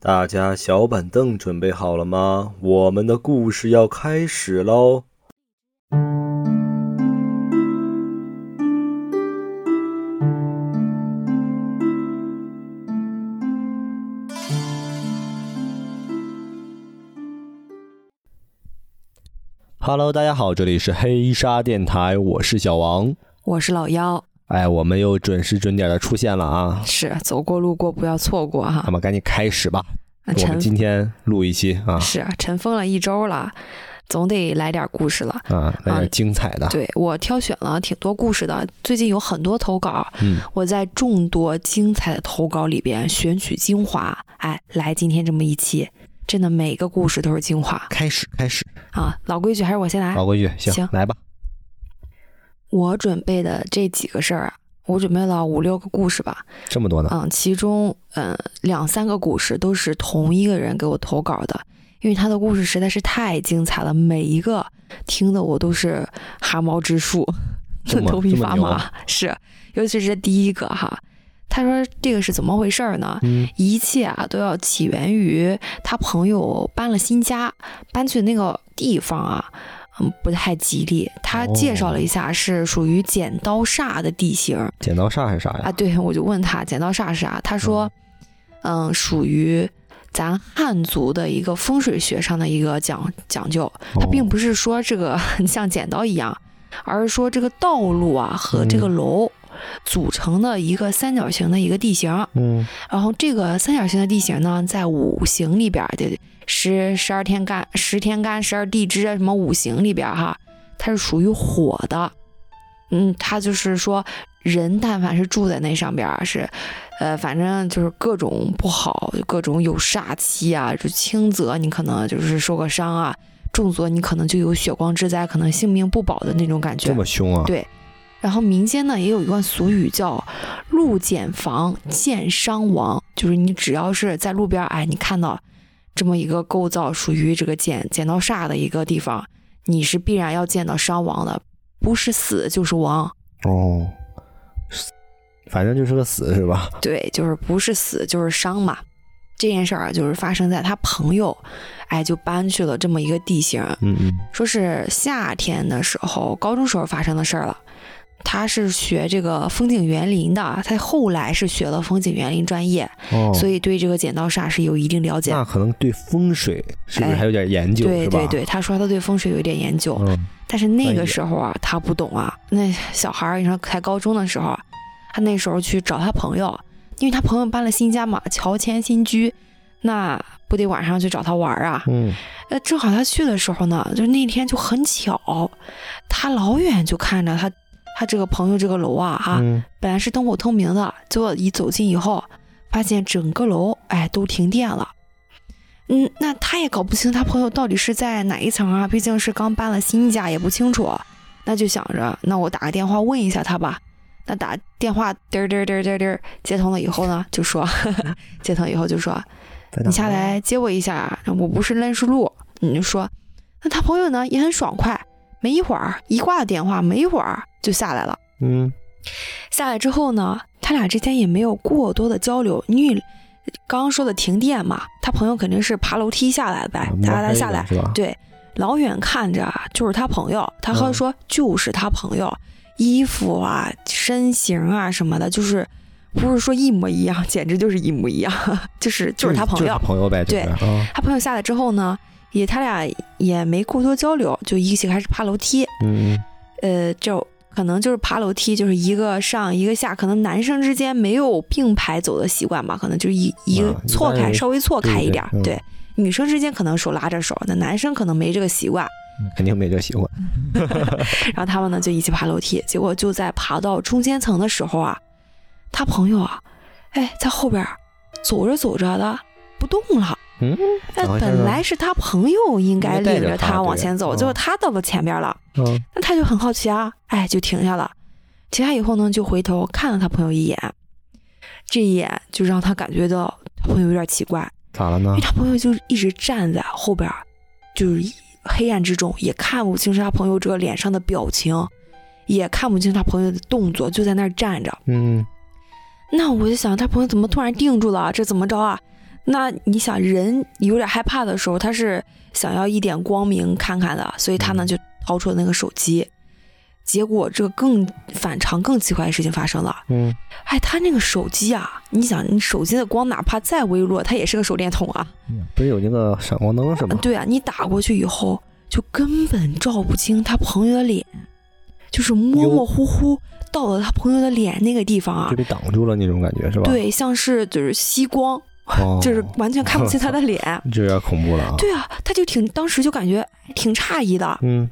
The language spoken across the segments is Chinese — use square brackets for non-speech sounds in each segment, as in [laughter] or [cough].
大家小板凳准备好了吗？我们的故事要开始喽！Hello，大家好，这里是黑沙电台，我是小王，我是老妖。哎，我们又准时准点的出现了啊！是，走过路过不要错过哈。那么赶紧开始吧，我们今天录一期啊。是，尘封了一周了，总得来点故事了啊，来点精彩的。对我挑选了挺多故事的，最近有很多投稿，嗯，我在众多精彩的投稿里边选取精华，哎，来今天这么一期，真的每个故事都是精华。开始，开始啊，老规矩还是我先来。老规矩，行，来吧。我准备的这几个事儿啊，我准备了五六个故事吧，这么多呢？嗯，其中嗯两三个故事都是同一个人给我投稿的，因为他的故事实在是太精彩了，每一个听的我都是汗毛直竖，[laughs] 头皮发麻。是，尤其是第一个哈，他说这个是怎么回事儿呢？一切啊都要起源于他朋友搬了新家，搬去那个地方啊。嗯，不太吉利。他介绍了一下，是属于剪刀煞的地形。剪刀煞是啥呀？啊，对，我就问他剪刀煞是啥，他说，嗯，属于咱汉族的一个风水学上的一个讲讲究。他并不是说这个 [laughs] 像剪刀一样，而是说这个道路啊和这个楼组成的一个三角形的一个地形。嗯，然后这个三角形的地形呢，在五行里边的。十十二天干，十天干，十二地支啊什么五行里边哈，它是属于火的，嗯，它就是说人但凡是住在那上边是，呃，反正就是各种不好，各种有煞气啊，就轻则你可能就是受个伤啊，重则你可能就有血光之灾，可能性命不保的那种感觉。这么凶啊？对。然后民间呢也有一段俗语叫“路剪房见伤亡”，就是你只要是在路边，哎，你看到。这么一个构造属于这个剪剪刀煞的一个地方，你是必然要见到伤亡的，不是死就是亡哦，反正就是个死是吧？对，就是不是死就是伤嘛。这件事儿就是发生在他朋友，哎，就搬去了这么一个地形，嗯嗯，说是夏天的时候，高中时候发生的事儿了。他是学这个风景园林的，他后来是学了风景园林专业，所以对这个剪刀煞是有一定了解。那可能对风水是不是还有点研究？对对对，他说他对风水有一点研究，但是那个时候啊，他不懂啊。那小孩儿，你说才高中的时候，他那时候去找他朋友，因为他朋友搬了新家嘛，乔迁新居，那不得晚上去找他玩啊？嗯，呃，正好他去的时候呢，就那天就很巧，他老远就看着他。他这个朋友这个楼啊，哈，本来是灯火通明的，结果一走近以后，发现整个楼哎都停电了。嗯，那他也搞不清他朋友到底是在哪一层啊，毕竟是刚搬了新家，也不清楚。那就想着，那我打个电话问一下他吧。那打电话嘚儿嘚儿嘚儿滴儿接通了以后呢，就说 [laughs] 接通以后就说，你下来接我一下，我不是认识路。你就说，那他朋友呢也很爽快。没一会儿，一挂电话，没一会儿就下来了。嗯，下来之后呢，他俩之间也没有过多的交流。因为刚刚说的停电嘛，他朋友肯定是爬楼梯下来的呗，哒哒下来。对，老远看着就是他朋友，他和说就是他朋友，衣服啊、身形啊什么的，就是不是说一模一样，[laughs] 简直就是一模一样，就是就是他朋友。朋友呗。对，他朋友下来之后呢？也他俩也没过多交流，就一起开始爬楼梯。嗯，呃，就可能就是爬楼梯，就是一个上一个下，可能男生之间没有并排走的习惯吧，可能就一一个错开，稍微错开一点。对，女生之间可能手拉着手，那男生可能没这个习惯，肯定没这个习惯。[laughs] 然后他们呢就一起爬楼梯，结果就在爬到中间层的时候啊，他朋友啊，哎，在后边走着走着的不动了。嗯，那本来是他朋友应该领着他往前走，结果他到了前边了。嗯，那他就很好奇啊，哎，就停下了。停下以后呢，就回头看了他朋友一眼，这一眼就让他感觉到他朋友有点奇怪。咋了呢？因为他朋友就一直站在后边，就是黑暗之中，也看不清是他朋友这个脸上的表情，也看不清他朋友的动作，就在那儿站着。嗯，那我就想，他朋友怎么突然定住了？这怎么着啊？那你想，人有点害怕的时候，他是想要一点光明看看的，所以他呢就掏出了那个手机。结果这个更反常、更奇怪的事情发生了。嗯，哎，他那个手机啊，你想，你手机的光哪怕再微弱，它也是个手电筒啊。不是有那个闪光灯是吗？对啊，你打过去以后，就根本照不清他朋友的脸，就是模模糊糊到了他朋友的脸那个地方啊，就被挡住了那种感觉是吧？对，像是就是吸光，就是完全看不清他的脸，[laughs] 这有点恐怖了啊。对啊，他就挺当时就感觉挺诧异的。嗯。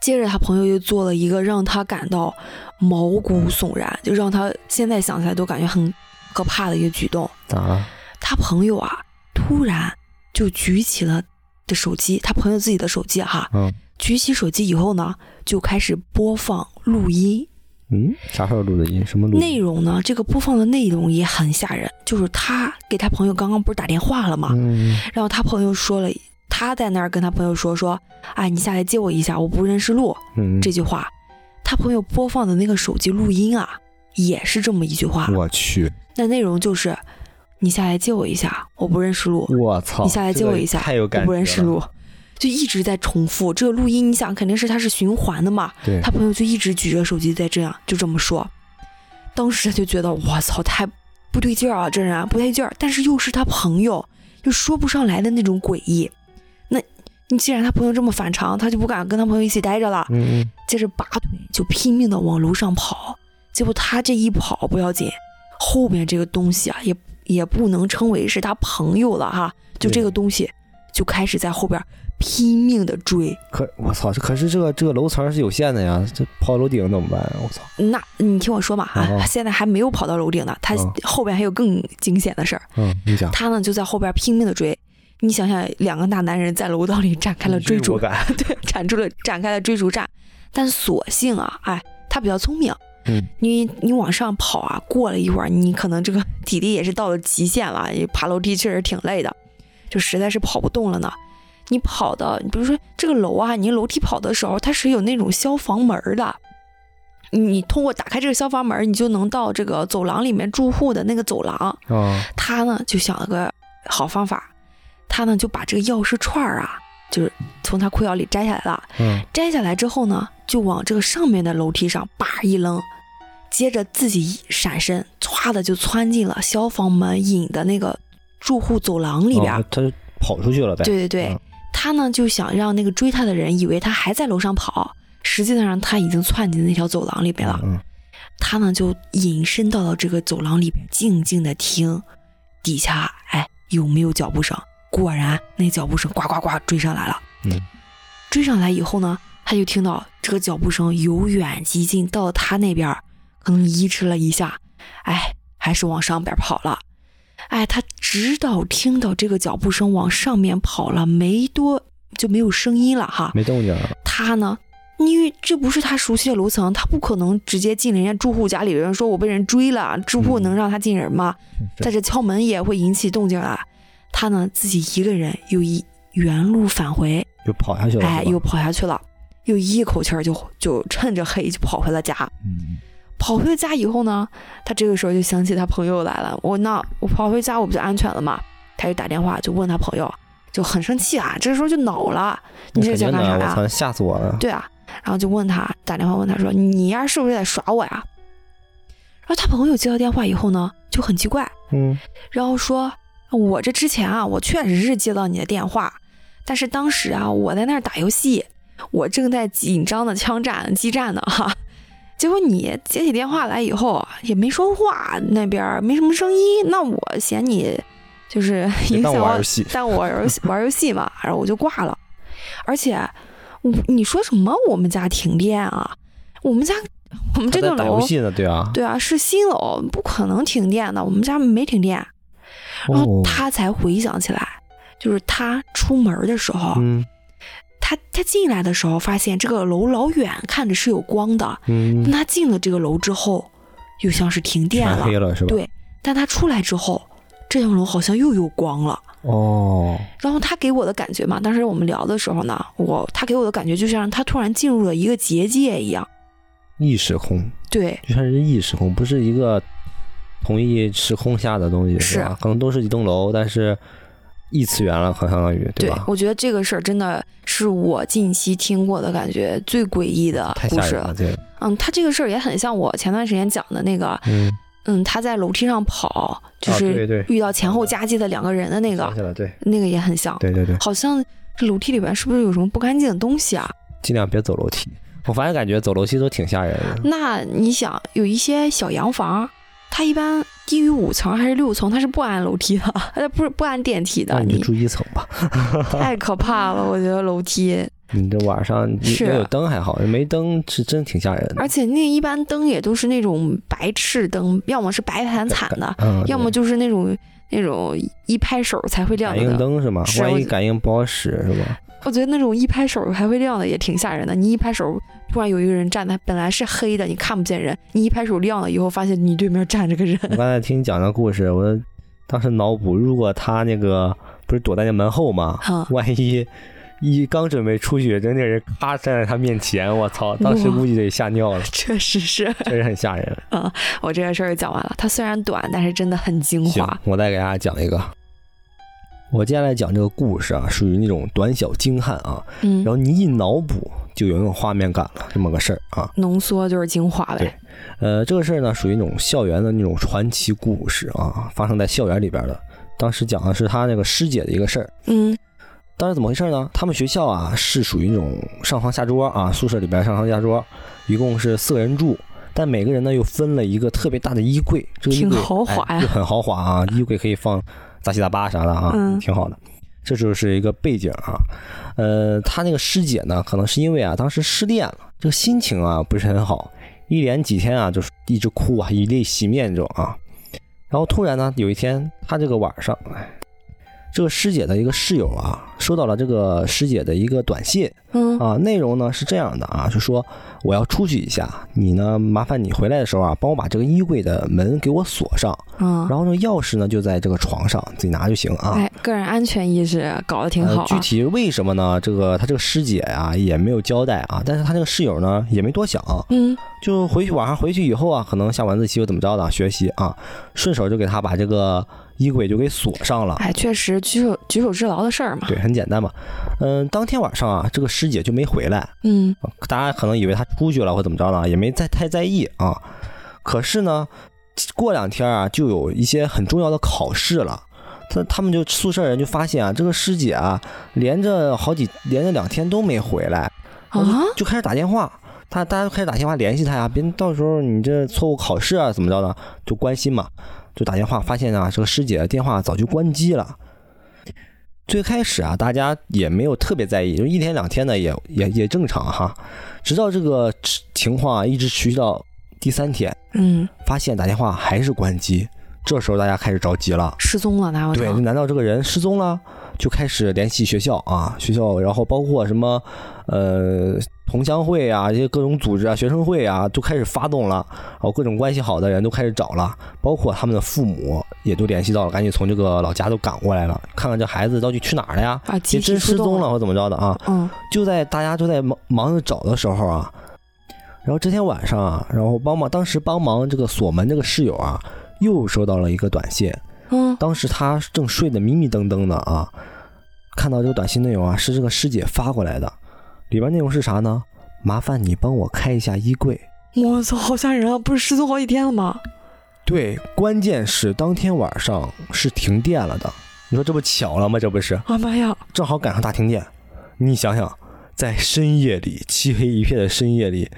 接着他朋友又做了一个让他感到毛骨悚然，就让他现在想起来都感觉很可怕的一个举动。咋了？他朋友啊，突然就举起了的手机，他朋友自己的手机哈，嗯，举起手机以后呢，就开始播放录音。嗯，啥时候录的音？什么录？内容呢？这个播放的内容也很吓人，就是他给他朋友刚刚不是打电话了吗？嗯，然后他朋友说了。他在那儿跟他朋友说说，哎，你下来接我一下，我不认识路。嗯，这句话，他朋友播放的那个手机录音啊，也是这么一句话。我去，那内容就是，你下来接我一下，我不认识路。我操，你下来接我一下，太有感觉我不认识路，就一直在重复这个录音。你想，肯定是他是循环的嘛。对，他朋友就一直举着手机在这样，就这么说。当时他就觉得，我操，太不对劲儿啊，这人不对劲儿，但是又是他朋友，又说不上来的那种诡异。那你既然他朋友这么反常，他就不敢跟他朋友一起待着了。嗯接着拔腿就拼命的往楼上跑。结果他这一跑不要紧，后面这个东西啊，也也不能称为是他朋友了哈。就这个东西就开始在后边拼命的追。可我操，这可是这个这个楼层是有限的呀，这跑楼顶怎么办？我操！那你听我说嘛啊，[laughs] 现在还没有跑到楼顶呢，他后边还有更惊险的事儿。嗯，你讲。他呢就在后边拼命的追。你想想，两个大男人在楼道里展开了追逐，[laughs] 对，展出了展开了追逐战。但所幸啊，哎，他比较聪明。嗯，你你往上跑啊，过了一会儿，你可能这个体力也是到了极限了，爬楼梯确实挺累的，就实在是跑不动了呢。你跑的，你比如说这个楼啊，你楼梯跑的时候，它是有那种消防门的，你通过打开这个消防门，你就能到这个走廊里面住户的那个走廊。啊，他呢就想了个好方法。他呢就把这个钥匙串儿啊，就是从他裤腰里摘下来了。嗯，摘下来之后呢，就往这个上面的楼梯上叭一扔，接着自己闪身，歘的就窜进了消防门引的那个住户走廊里边。他就跑出去了呗。对对对，他呢就想让那个追他的人以为他还在楼上跑，实际上他已经窜进那条走廊里边了。嗯，他呢就隐身到了这个走廊里边，静静的听底下，哎，有没有脚步声？果然，那脚步声呱呱呱追上来了。嗯，追上来以后呢，他就听到这个脚步声由远及近，到了他那边，可能移迟了一下，哎，还是往上边跑了。哎，他直到听到这个脚步声往上面跑了没多就没有声音了哈，没动静了。他呢，因为这不是他熟悉的楼层，他不可能直接进人家住户家里人，说我被人追了，住户能让他进人吗？在这敲门也会引起动静啊。他呢，自己一个人又一原路返回，又跑下去了。哎，又跑下去了，又一口气儿就就趁着黑就跑回了家。嗯，跑回了家以后呢，他这个时候就想起他朋友来了。我那我跑回家我不就安全了吗？他就打电话就问他朋友，就很生气啊，这时候就恼了。你这想干啥呀？吓死我了！对啊，然后就问他打电话问他说：“你呀是不是在耍我呀？”然后他朋友接到电话以后呢，就很奇怪，嗯，然后说。我这之前啊，我确实是接到你的电话，但是当时啊，我在那儿打游戏，我正在紧张的枪战激战呢哈。结果你接起电话来以后也没说话，那边没什么声音，那我嫌你就是影响我，[laughs] 但我玩玩游戏嘛，然后我就挂了。而且，我你说什么？我们家停电啊？我们家我们这栋楼对啊，对啊，是新楼，不可能停电的，我们家没停电。然后他才回想起来，就是他出门的时候，嗯，他他进来的时候发现这个楼老远看着是有光的，嗯，他进了这个楼之后，又像是停电了，黑了是吧？对，但他出来之后，这栋楼好像又有光了，哦。然后他给我的感觉嘛，当时我们聊的时候呢，我他给我的感觉就像他突然进入了一个结界一样，异时空，对，就像是异时空，不是一个。同一时空下的东西，是吧？可能都是一栋楼，但是异次元了，相当于对吧？我觉得这个事儿真的是我近期听过的感觉最诡异的故事。了，嗯，他这个事儿也很像我前段时间讲的那个，嗯嗯，他在楼梯上跑，就是遇到前后夹击的两个人的那个，对，那个也很像，对对对，好像这楼梯里边是不是有什么不干净的东西啊？尽量别走楼梯。我反正感觉走楼梯都挺吓人的。那你想，有一些小洋房，它一般低于五层还是六层，它是不安楼梯的，它不是不安电梯的。你住一层吧。[laughs] 太可怕了，我觉得楼梯。[laughs] 你这晚上没有灯还好，没灯是真挺吓人的。而且那一般灯也都是那种白炽灯，要么是白惨惨的，要么就是那种那种一拍手才会亮的。感应灯是吗？万一感应不好使是吧？我觉得那种一拍手还会亮的也挺吓人的。你一拍手，突然有一个人站在，本来是黑的，你看不见人。你一拍手亮了以后，发现你对面站着个人。我刚才听你讲的故事，我当时脑补，如果他那个不是躲在那门后吗？万一一刚准备出去，人那人咔站在他面前，我操！当时估计得吓尿了。[laughs] 确实是，确实很吓人。啊，我这个事儿讲完了。它虽然短，但是真的很精华。我再给大家讲一个。我接下来讲这个故事啊，属于那种短小精悍啊，嗯，然后你一脑补就有那种画面感了，这么个事儿啊，浓缩就是精华呗。对，呃，这个事儿呢，属于那种校园的那种传奇故事啊，发生在校园里边的。当时讲的是他那个师姐的一个事儿，嗯，当时怎么回事呢？他们学校啊是属于那种上床下桌啊，宿舍里边上床下桌，一共是四个人住，但每个人呢又分了一个特别大的衣柜，这个衣柜豪华呀，就很豪华啊，衣柜可以放。杂七杂八啥的啊，挺好的，这就是一个背景啊。呃，他那个师姐呢，可能是因为啊，当时失恋了，这个心情啊不是很好，一连几天啊就是一直哭啊，以泪洗面这种啊。然后突然呢，有一天他这个晚上，这个师姐的一个室友啊，收到了这个师姐的一个短信，嗯啊，内容呢是这样的啊，就说我要出去一下，你呢麻烦你回来的时候啊，帮我把这个衣柜的门给我锁上，嗯，然后这个钥匙呢就在这个床上，自己拿就行啊。哎，个人安全意识搞得挺好。具体为什么呢？这个他这个师姐啊也没有交代啊，但是他这个室友呢也没多想，嗯，就回去晚上回去以后啊，可能下晚自习又怎么着的学习啊，顺手就给他把这个。衣柜就给锁上了，哎，确实举手举手之劳的事儿嘛。对，很简单嘛。嗯，当天晚上啊，这个师姐就没回来。嗯，大家可能以为她出去了或怎么着呢，也没再太在意啊。可是呢，过两天啊，就有一些很重要的考试了。他他们就宿舍人就发现啊，这个师姐啊，连着好几连着两天都没回来，啊，就开始打电话。他大家都开始打电话联系他呀，别到时候你这错误考试啊怎么着的，就关心嘛。就打电话发现啊，这个师姐的电话早就关机了。最开始啊，大家也没有特别在意，就一天两天的也也也正常哈。直到这个情况啊一直持续到第三天，嗯，发现打电话还是关机，这时候大家开始着急了，失踪了，哪有对？难道这个人失踪了？就开始联系学校啊，学校，然后包括什么，呃，同乡会啊，一些各种组织啊，学生会啊，都开始发动了，然后各种关系好的人都开始找了，包括他们的父母也都联系到了，赶紧从这个老家都赶过来了，看看这孩子到底去哪儿了呀？啊，真失踪了或怎么着的啊？嗯，就在大家都在忙忙着找的时候啊，然后这天晚上啊，然后帮忙当时帮忙这个锁门这个室友啊，又收到了一个短信。嗯，当时他正睡得迷迷瞪瞪的啊，看到这个短信内容啊，是这个师姐发过来的，里边内容是啥呢？麻烦你帮我开一下衣柜。我操，好吓人啊！不是失踪好几天了吗？对，关键是当天晚上是停电了的。你说这不巧了吗？这不是？啊妈呀！正好赶上大停电。你想想，在深夜里，漆黑一片的深夜里，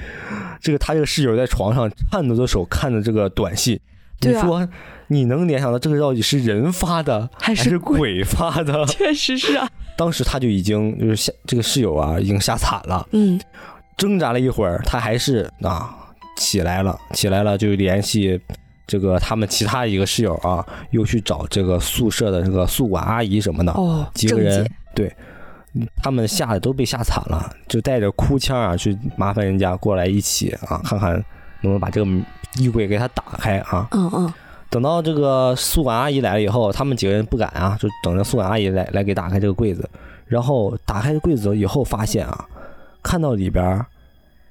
这个他这个室友在床上颤抖的手看着这个短信，你说？你能联想到这个到底是人发的还是鬼发的？[laughs] 确实是啊。[laughs] 当时他就已经就是吓这个室友啊，已经吓惨了。嗯，挣扎了一会儿，他还是啊起来了，起来了就联系这个他们其他一个室友啊，又去找这个宿舍的这个宿管阿姨什么的。哦，几个人对，他们吓得都被吓惨了，就带着哭腔啊去麻烦人家过来一起啊，看看能不能把这个衣柜给他打开啊。嗯嗯。等到这个宿管阿姨来了以后，他们几个人不敢啊，就等着宿管阿姨来来给打开这个柜子。然后打开柜子以后，发现啊，看到里边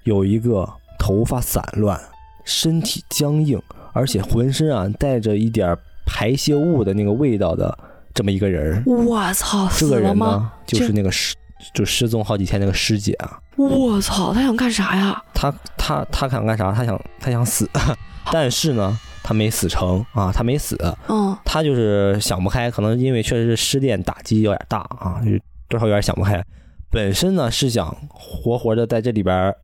有一个头发散乱、身体僵硬，而且浑身啊带着一点排泄物的那个味道的这么一个人。我操，这个人呢，就是那个失就失踪好几天那个师姐啊。我操，他想干啥呀？他他他想干啥？他想他想死，[laughs] 但是呢，他没死成啊，他没死。嗯，他就是想不开，可能因为确实是失恋打击有点大啊，就多少有点想不开。本身呢是想活活的在这里边。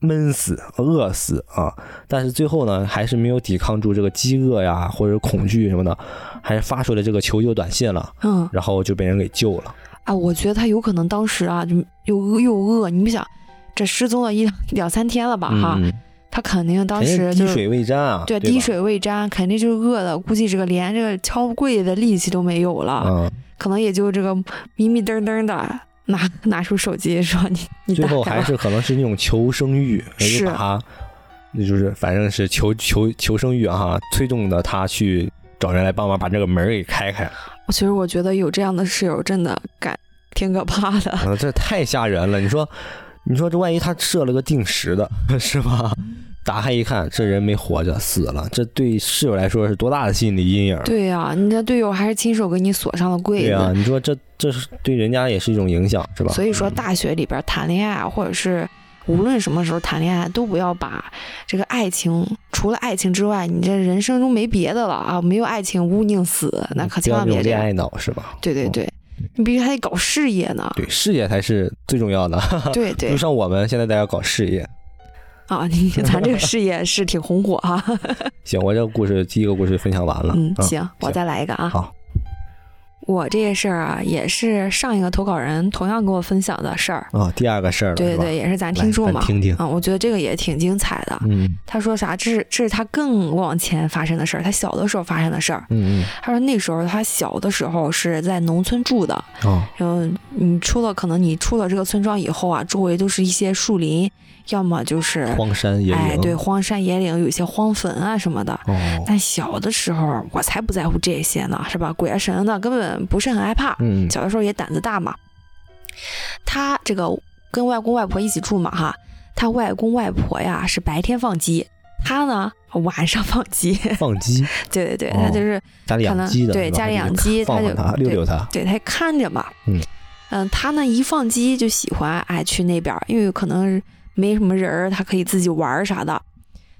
闷死、饿死啊！但是最后呢，还是没有抵抗住这个饥饿呀，或者恐惧什么的，还是发出了这个求救短信了。嗯，然后就被人给救了。啊，我觉得他有可能当时啊，就又又饿。你们想，这失踪了一两三天了吧？哈，他肯定当时滴水未沾啊。对，滴水未沾，肯定就是饿的。估计这个连这个敲柜的力气都没有了。嗯，可能也就这个迷迷瞪瞪的。拿拿出手机说你你最后还是可能是那种求生欲，[laughs] 是他，那就是反正是求求求生欲啊，推动的他去找人来帮忙把这个门给开开。其实我觉得有这样的室友真的感挺可怕的，这太吓人了。你说你说这万一他设了个定时的，[laughs] 是吧？打开一看，这人没活着，死了。这对室友来说是多大的心理阴影？对呀，你的队友还是亲手给你锁上了柜子。对呀，你说这这是对人家也是一种影响，是吧？所以说，大学里边谈恋爱，或者是无论什么时候谈恋爱，都不要把这个爱情，除了爱情之外，你这人生中没别的了啊！没有爱情，勿宁死，那可千万别恋爱脑，是吧？对对对，你必须还得搞事业呢。对，事业才是最重要的。[laughs] 对对，就像我们现在在要搞事业。啊，你咱这个事业是挺红火哈。[laughs] 行，我这个故事第一个故事分享完了。嗯，行，我再来一个啊。好。我这个事儿啊，也是上一个投稿人同样给我分享的事儿啊。第二个事儿，对对对，也是咱听众嘛。听听啊，我觉得这个也挺精彩的。嗯。他说啥？这是这是他更往前发生的事儿，他小的时候发生的事儿。嗯嗯。他说那时候他小的时候是在农村住的。哦。然后你出了，可能你出了这个村庄以后啊，周围都是一些树林。要么就是荒山野岭，哎，对，荒山野岭有一些荒坟啊什么的。哦。但小的时候我才不在乎这些呢，是吧？鬼啊神的根本不是很害怕。嗯。小的时候也胆子大嘛。他这个跟外公外婆一起住嘛，哈。他外公外婆呀是白天放鸡，他呢晚上放鸡。放鸡。[laughs] 对对对，他就是家里养鸡的。对，家里养鸡，他就溜溜他。对他看着嘛。嗯。嗯，他呢一放鸡就喜欢哎去那边，因为可能。没什么人儿，他可以自己玩啥的。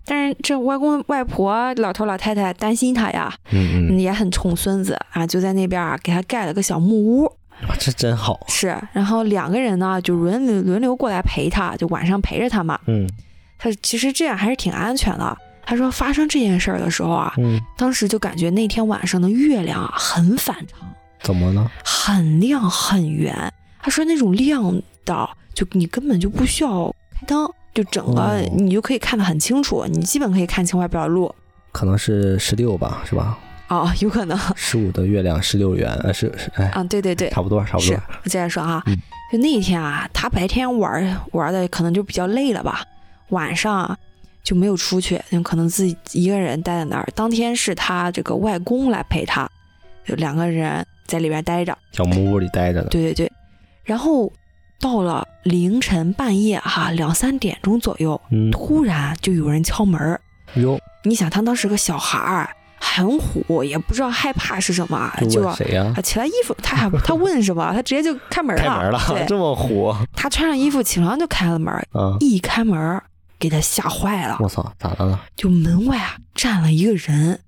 但是这外公外婆、老头老太太担心他呀，嗯也很宠孙子啊，就在那边啊给他盖了个小木屋。这真好。是，然后两个人呢就轮流轮流过来陪他，就晚上陪着他嘛。嗯，他其实这样还是挺安全的。他说发生这件事儿的时候啊，嗯，当时就感觉那天晚上的月亮很反常。怎么呢？很亮很圆。他说那种亮到，就你根本就不需要。灯就整个你就可以看得很清楚，你基本可以看清外边的路。可能是十六吧，是吧？哦，有可能。十五的月亮十六圆，呃，是是，哎，啊，对对对，差不多差不多。我接着说啊，就那一天啊，他白天玩玩的可能就比较累了吧，晚上就没有出去，就可能自己一个人待在那儿。当天是他这个外公来陪他，就两个人在里边待着，小木屋里待着的。对对对，然后。到了凌晨半夜哈两三点钟左右，突然就有人敲门儿。哟，你想他当时个小孩儿很虎，也不知道害怕是什么，就谁呀？起来衣服，他还 [laughs] 他问什么？他直接就开门了。开门了，这么虎。他穿上衣服，起床就开了门。一开门给他吓坏了。我操，咋的了？就门外啊站了一个人。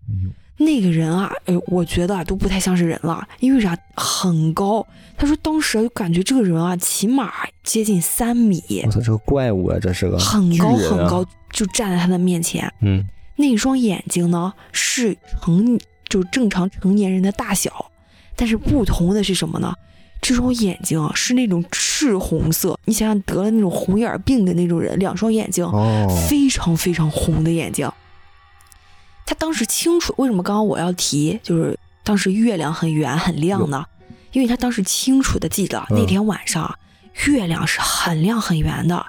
那个人啊，哎，我觉得啊都不太像是人了，因为啥？很高。他说当时就感觉这个人啊，起码接近三米。我操，这个怪物啊，这是个很高很高，就站在他的面前。嗯，那双眼睛呢是成就正常成年人的大小，但是不同的是什么呢？这双眼睛是那种赤红色。你想想，得了那种红眼病的那种人，两双眼睛非常非常红的眼睛。他当时清楚为什么刚刚我要提，就是当时月亮很圆很亮呢？因为他当时清楚的记得那天晚上月亮是很亮很圆的。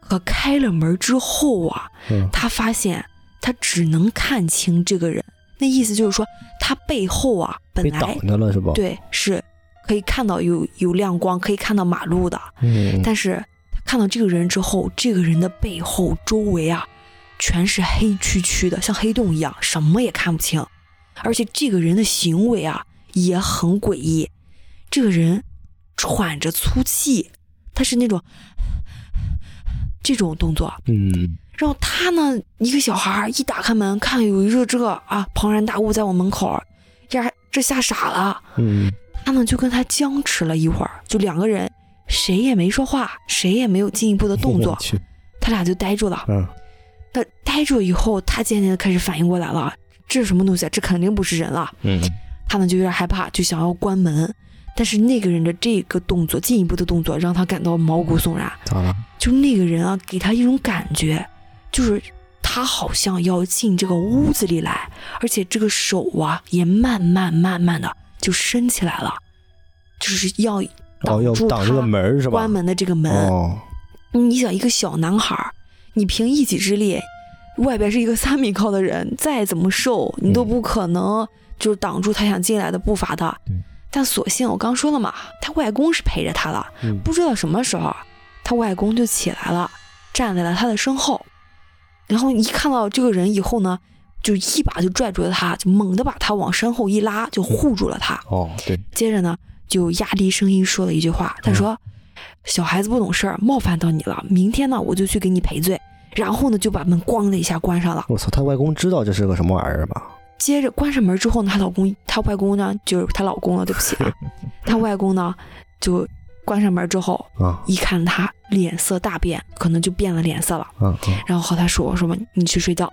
可开了门之后啊，他发现他只能看清这个人，那意思就是说他背后啊本来挡着了是不？对，是可以看到有有亮光，可以看到马路的。嗯，但是他看到这个人之后，这个人的背后周围啊。全是黑黢黢的，像黑洞一样，什么也看不清。而且这个人的行为啊也很诡异，这个人喘着粗气，他是那种这种动作。嗯。然后他呢，一个小孩一打开门，看有一个这个啊庞然大物在我门口，呀，这吓傻了。嗯。他呢就跟他僵持了一会儿，就两个人谁也没说话，谁也没有进一步的动作，[laughs] 他俩就呆住了。嗯。那呆住以后，他渐渐的开始反应过来了。这是什么东西啊？这肯定不是人了。嗯，他呢就有点害怕，就想要关门。但是那个人的这个动作，进一步的动作，让他感到毛骨悚然。咋了？就那个人啊，给他一种感觉，就是他好像要进这个屋子里来，而且这个手啊，也慢慢慢慢的就伸起来了，就是要挡住挡这个门是吧？关门的这个门。哦，你想一个小男孩，你凭一己之力。外边是一个三米高的人，再怎么瘦，你都不可能就是挡住他想进来的步伐的。但所幸我刚说了嘛，他外公是陪着他了。不知道什么时候，他外公就起来了，站在了他的身后。然后一看到这个人以后呢，就一把就拽住了他，就猛地把他往身后一拉，就护住了他。哦，对。接着呢，就压低声音说了一句话，他说：“小孩子不懂事儿，冒犯到你了，明天呢，我就去给你赔罪。”然后呢，就把门咣的一下关上了。我操，他外公知道这是个什么玩意儿吧？接着关上门之后呢，她老公，她外公呢，就是她老公了，对不起啊。[laughs] 她外公呢，就关上门之后啊，一看她脸色大变，可能就变了脸色了。然后和她说：“什么？你去睡觉。”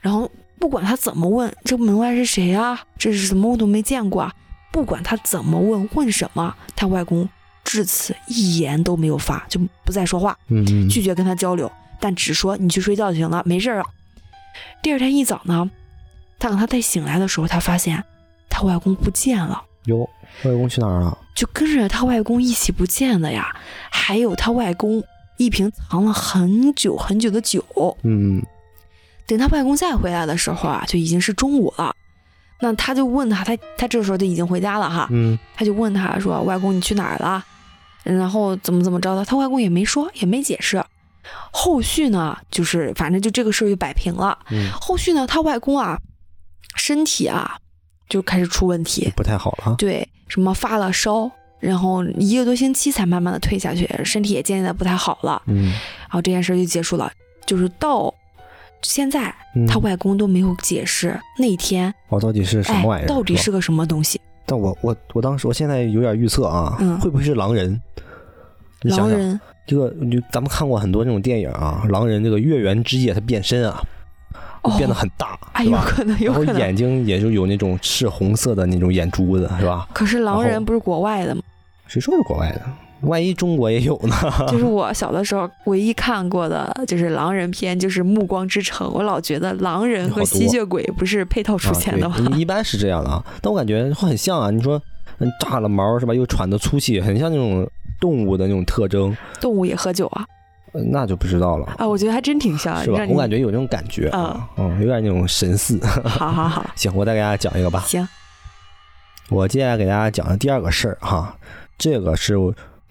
然后不管他怎么问，这门外是谁啊？这是什么？我都没见过啊！不管他怎么问，问什么，他外公至此一言都没有发，就不再说话，嗯，拒绝跟他交流。但只说你去睡觉就行了，没事了。第二天一早呢，他等他再醒来的时候，他发现他外公不见了。哟，外公去哪儿了？就跟着他外公一起不见的呀。还有他外公一瓶藏了很久很久的酒。嗯。等他外公再回来的时候啊，就已经是中午了。那他就问他，他他这时候就已经回家了哈。嗯。他就问他说：“外公，你去哪儿了？然后怎么怎么着的？”他外公也没说，也没解释。后续呢，就是反正就这个事儿就摆平了。嗯，后续呢，他外公啊，身体啊就开始出问题，不太好了。对，什么发了烧，然后一个多星期才慢慢的退下去，身体也渐渐的不太好了。嗯，然后这件事就结束了。就是到现在，他外公都没有解释那天哦到底是什么玩意儿，到底是个什么东西。但我我我当时我现在有点预测啊，会不会是狼人？狼人。这个你咱们看过很多这种电影啊，狼人这个月圆之夜他变身啊，变得很大，有可能，有可能。然后眼睛也就有那种赤红色的那种眼珠子，是吧？可是狼人不是国外的吗？谁说是国外的？万一中国也有呢？[laughs] 就是我小的时候唯一看过的就是狼人片，就是《暮光之城》。我老觉得狼人和吸血鬼不是配套出现的吗？一般是这样的啊，但我感觉很像啊。你说，炸了毛是吧？又喘的粗气，很像那种。动物的那种特征，动物也喝酒啊？那就不知道了啊。我觉得还真挺像，是吧？我感觉有那种感觉啊，嗯，有点那种神似。[laughs] 好好好，行，我再给大家讲一个吧。行，我接下来给大家讲的第二个事儿哈，这个是。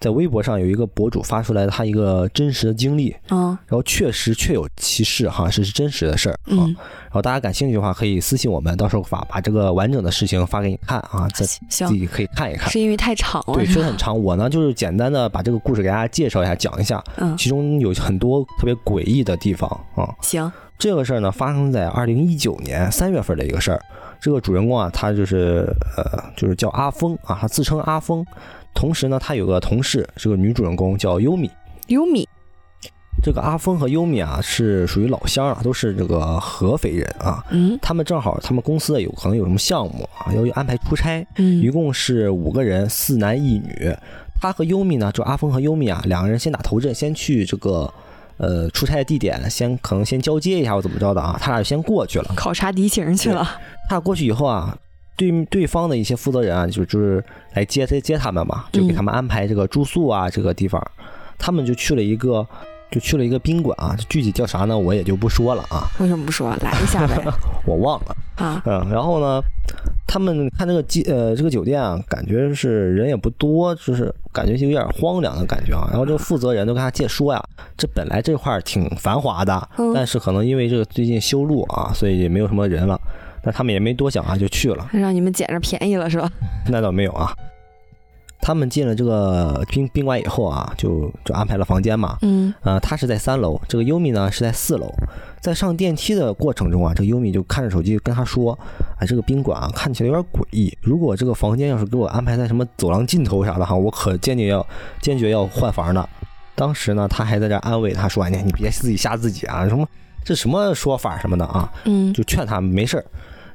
在微博上有一个博主发出来他一个真实的经历，嗯，然后确实确有其事哈，是是真实的事儿，嗯，然后大家感兴趣的话可以私信我们，到时候发把这个完整的事情发给你看啊，再自己可以看一看。是因为太长了，对，确实很长。我呢就是简单的把这个故事给大家介绍一下，讲一下，嗯，其中有很多特别诡异的地方啊。行，这个事儿呢发生在二零一九年三月份的一个事儿，这个主人公啊他就是呃就是叫阿峰啊，他自称阿峰。同时呢，他有个同事是个女主人公，叫优米。优米，这个阿峰和优米啊，是属于老乡啊，都是这个合肥人啊。嗯。他们正好，他们公司有可能有什么项目啊，要安排出差。嗯。一共是五个人，四男一女。他和优米呢，就阿峰和优米啊，两个人先打头阵，先去这个呃出差的地点，先可能先交接一下或怎么着的啊。他俩就先过去了，考察敌情去了。他过去以后啊。对对方的一些负责人啊，就就是来接接接他们嘛，就给他们安排这个住宿啊，这个地方，他们就去了一个，就去了一个宾馆啊，具体叫啥呢，我也就不说了啊。为什么不说？来一下呗。[laughs] 我忘了啊。嗯，然后呢，他们看这个机呃这个酒店啊，感觉是人也不多，就是感觉就有点荒凉的感觉啊。然后这个负责人都跟他借说呀，这本来这块儿挺繁华的，但是可能因为这个最近修路啊，所以也没有什么人了。那他们也没多想啊，就去了。让你们捡着便宜了是吧？[laughs] 那倒没有啊。他们进了这个宾宾馆以后啊，就就安排了房间嘛。嗯。呃，他是在三楼，这个优米呢是在四楼。在上电梯的过程中啊，这个优米就看着手机跟他说：“哎，这个宾馆啊看起来有点诡异。如果这个房间要是给我安排在什么走廊尽头啥的哈，我可坚决要坚决要换房呢。”当时呢，他还在这安慰他说：“哎，你别自己吓自己啊，什么这什么说法什么的啊。”嗯。就劝他没事儿。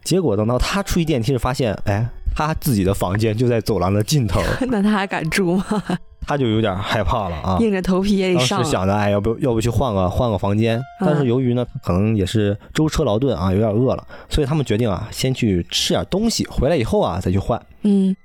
结果等到他出去电梯时，发现哎。他自己的房间就在走廊的尽头，[laughs] 那他还敢住吗？[laughs] 他就有点害怕了啊，硬着头皮也得上。当时想着，哎，要不要不去换个换个房间？但是由于呢，可能也是舟车劳顿啊，有点饿了，所以他们决定啊，先去吃点东西，回来以后啊再去换。嗯。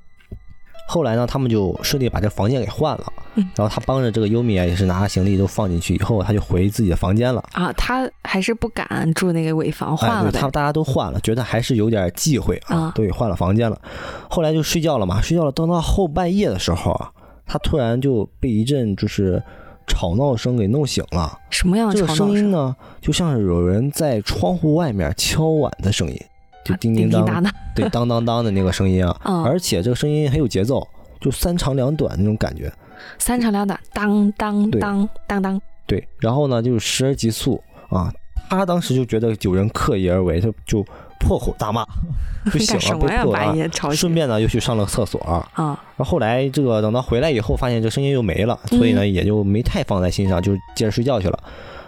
后来呢，他们就顺利把这房间给换了。然后他帮着这个优米啊，也是拿行李都放进去以后，他就回自己的房间了。啊，他还是不敢住那个尾房，换了。他大家都换了，觉得还是有点忌讳啊，都给换了房间了。后来就睡觉了嘛，睡觉了。等到后半夜的时候啊，他突然就被一阵就是吵闹声给弄醒了。什么样的这个声音呢？就像是有人在窗户外面敲碗的声音。就叮叮当，对，当当当的那个声音啊，[laughs] 而且这个声音很有节奏，就三长两短那种感觉。三长两短，当当当当当。对，然后呢，就是时而急促啊。他当时就觉得有人刻意而为，他就破口大骂，就醒了，被破了。顺便呢，又去上了厕所啊。然后后来这个等到回来以后，发现这声音又没了，所以呢，也就没太放在心上，就接着睡觉去了。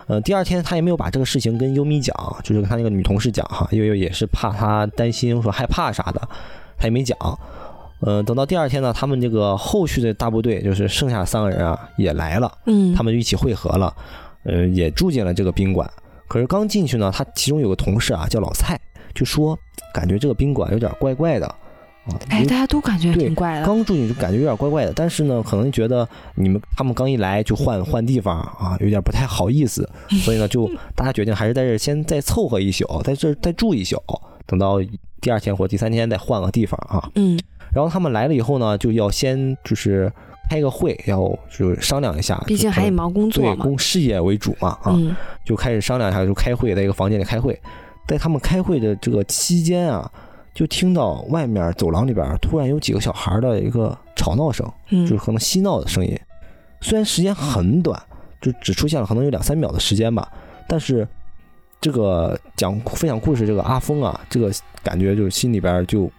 呃，第二天他也没有把这个事情跟优米讲，就是跟他那个女同事讲哈，因为也是怕他担心说害怕啥的，他也没讲。呃，等到第二天呢，他们这个后续的大部队就是剩下三个人啊也来了，嗯，他们就一起汇合了，呃，也住进了这个宾馆。可是刚进去呢，他其中有个同事啊叫老蔡，就说感觉这个宾馆有点怪怪的。哎，大家都感觉挺怪的。刚住进去就感觉有点怪怪的，但是呢，可能觉得你们他们刚一来就换换地方啊，有点不太好意思，所以呢，就 [laughs] 大家决定还是在这先再凑合一宿，在这再住一宿，等到第二天或第三天再换个地方啊。嗯。然后他们来了以后呢，就要先就是开个会，要就是商量一下，毕竟还得忙工作嘛，对，事业为主嘛啊，就开始商量一下，就开会，在一个房间里开会，在他们开会的这个期间啊。就听到外面走廊里边突然有几个小孩的一个吵闹声，就是可能嬉闹的声音。虽然时间很短，就只出现了可能有两三秒的时间吧，但是这个讲分享故事这个阿峰啊，这个感觉就是心里边就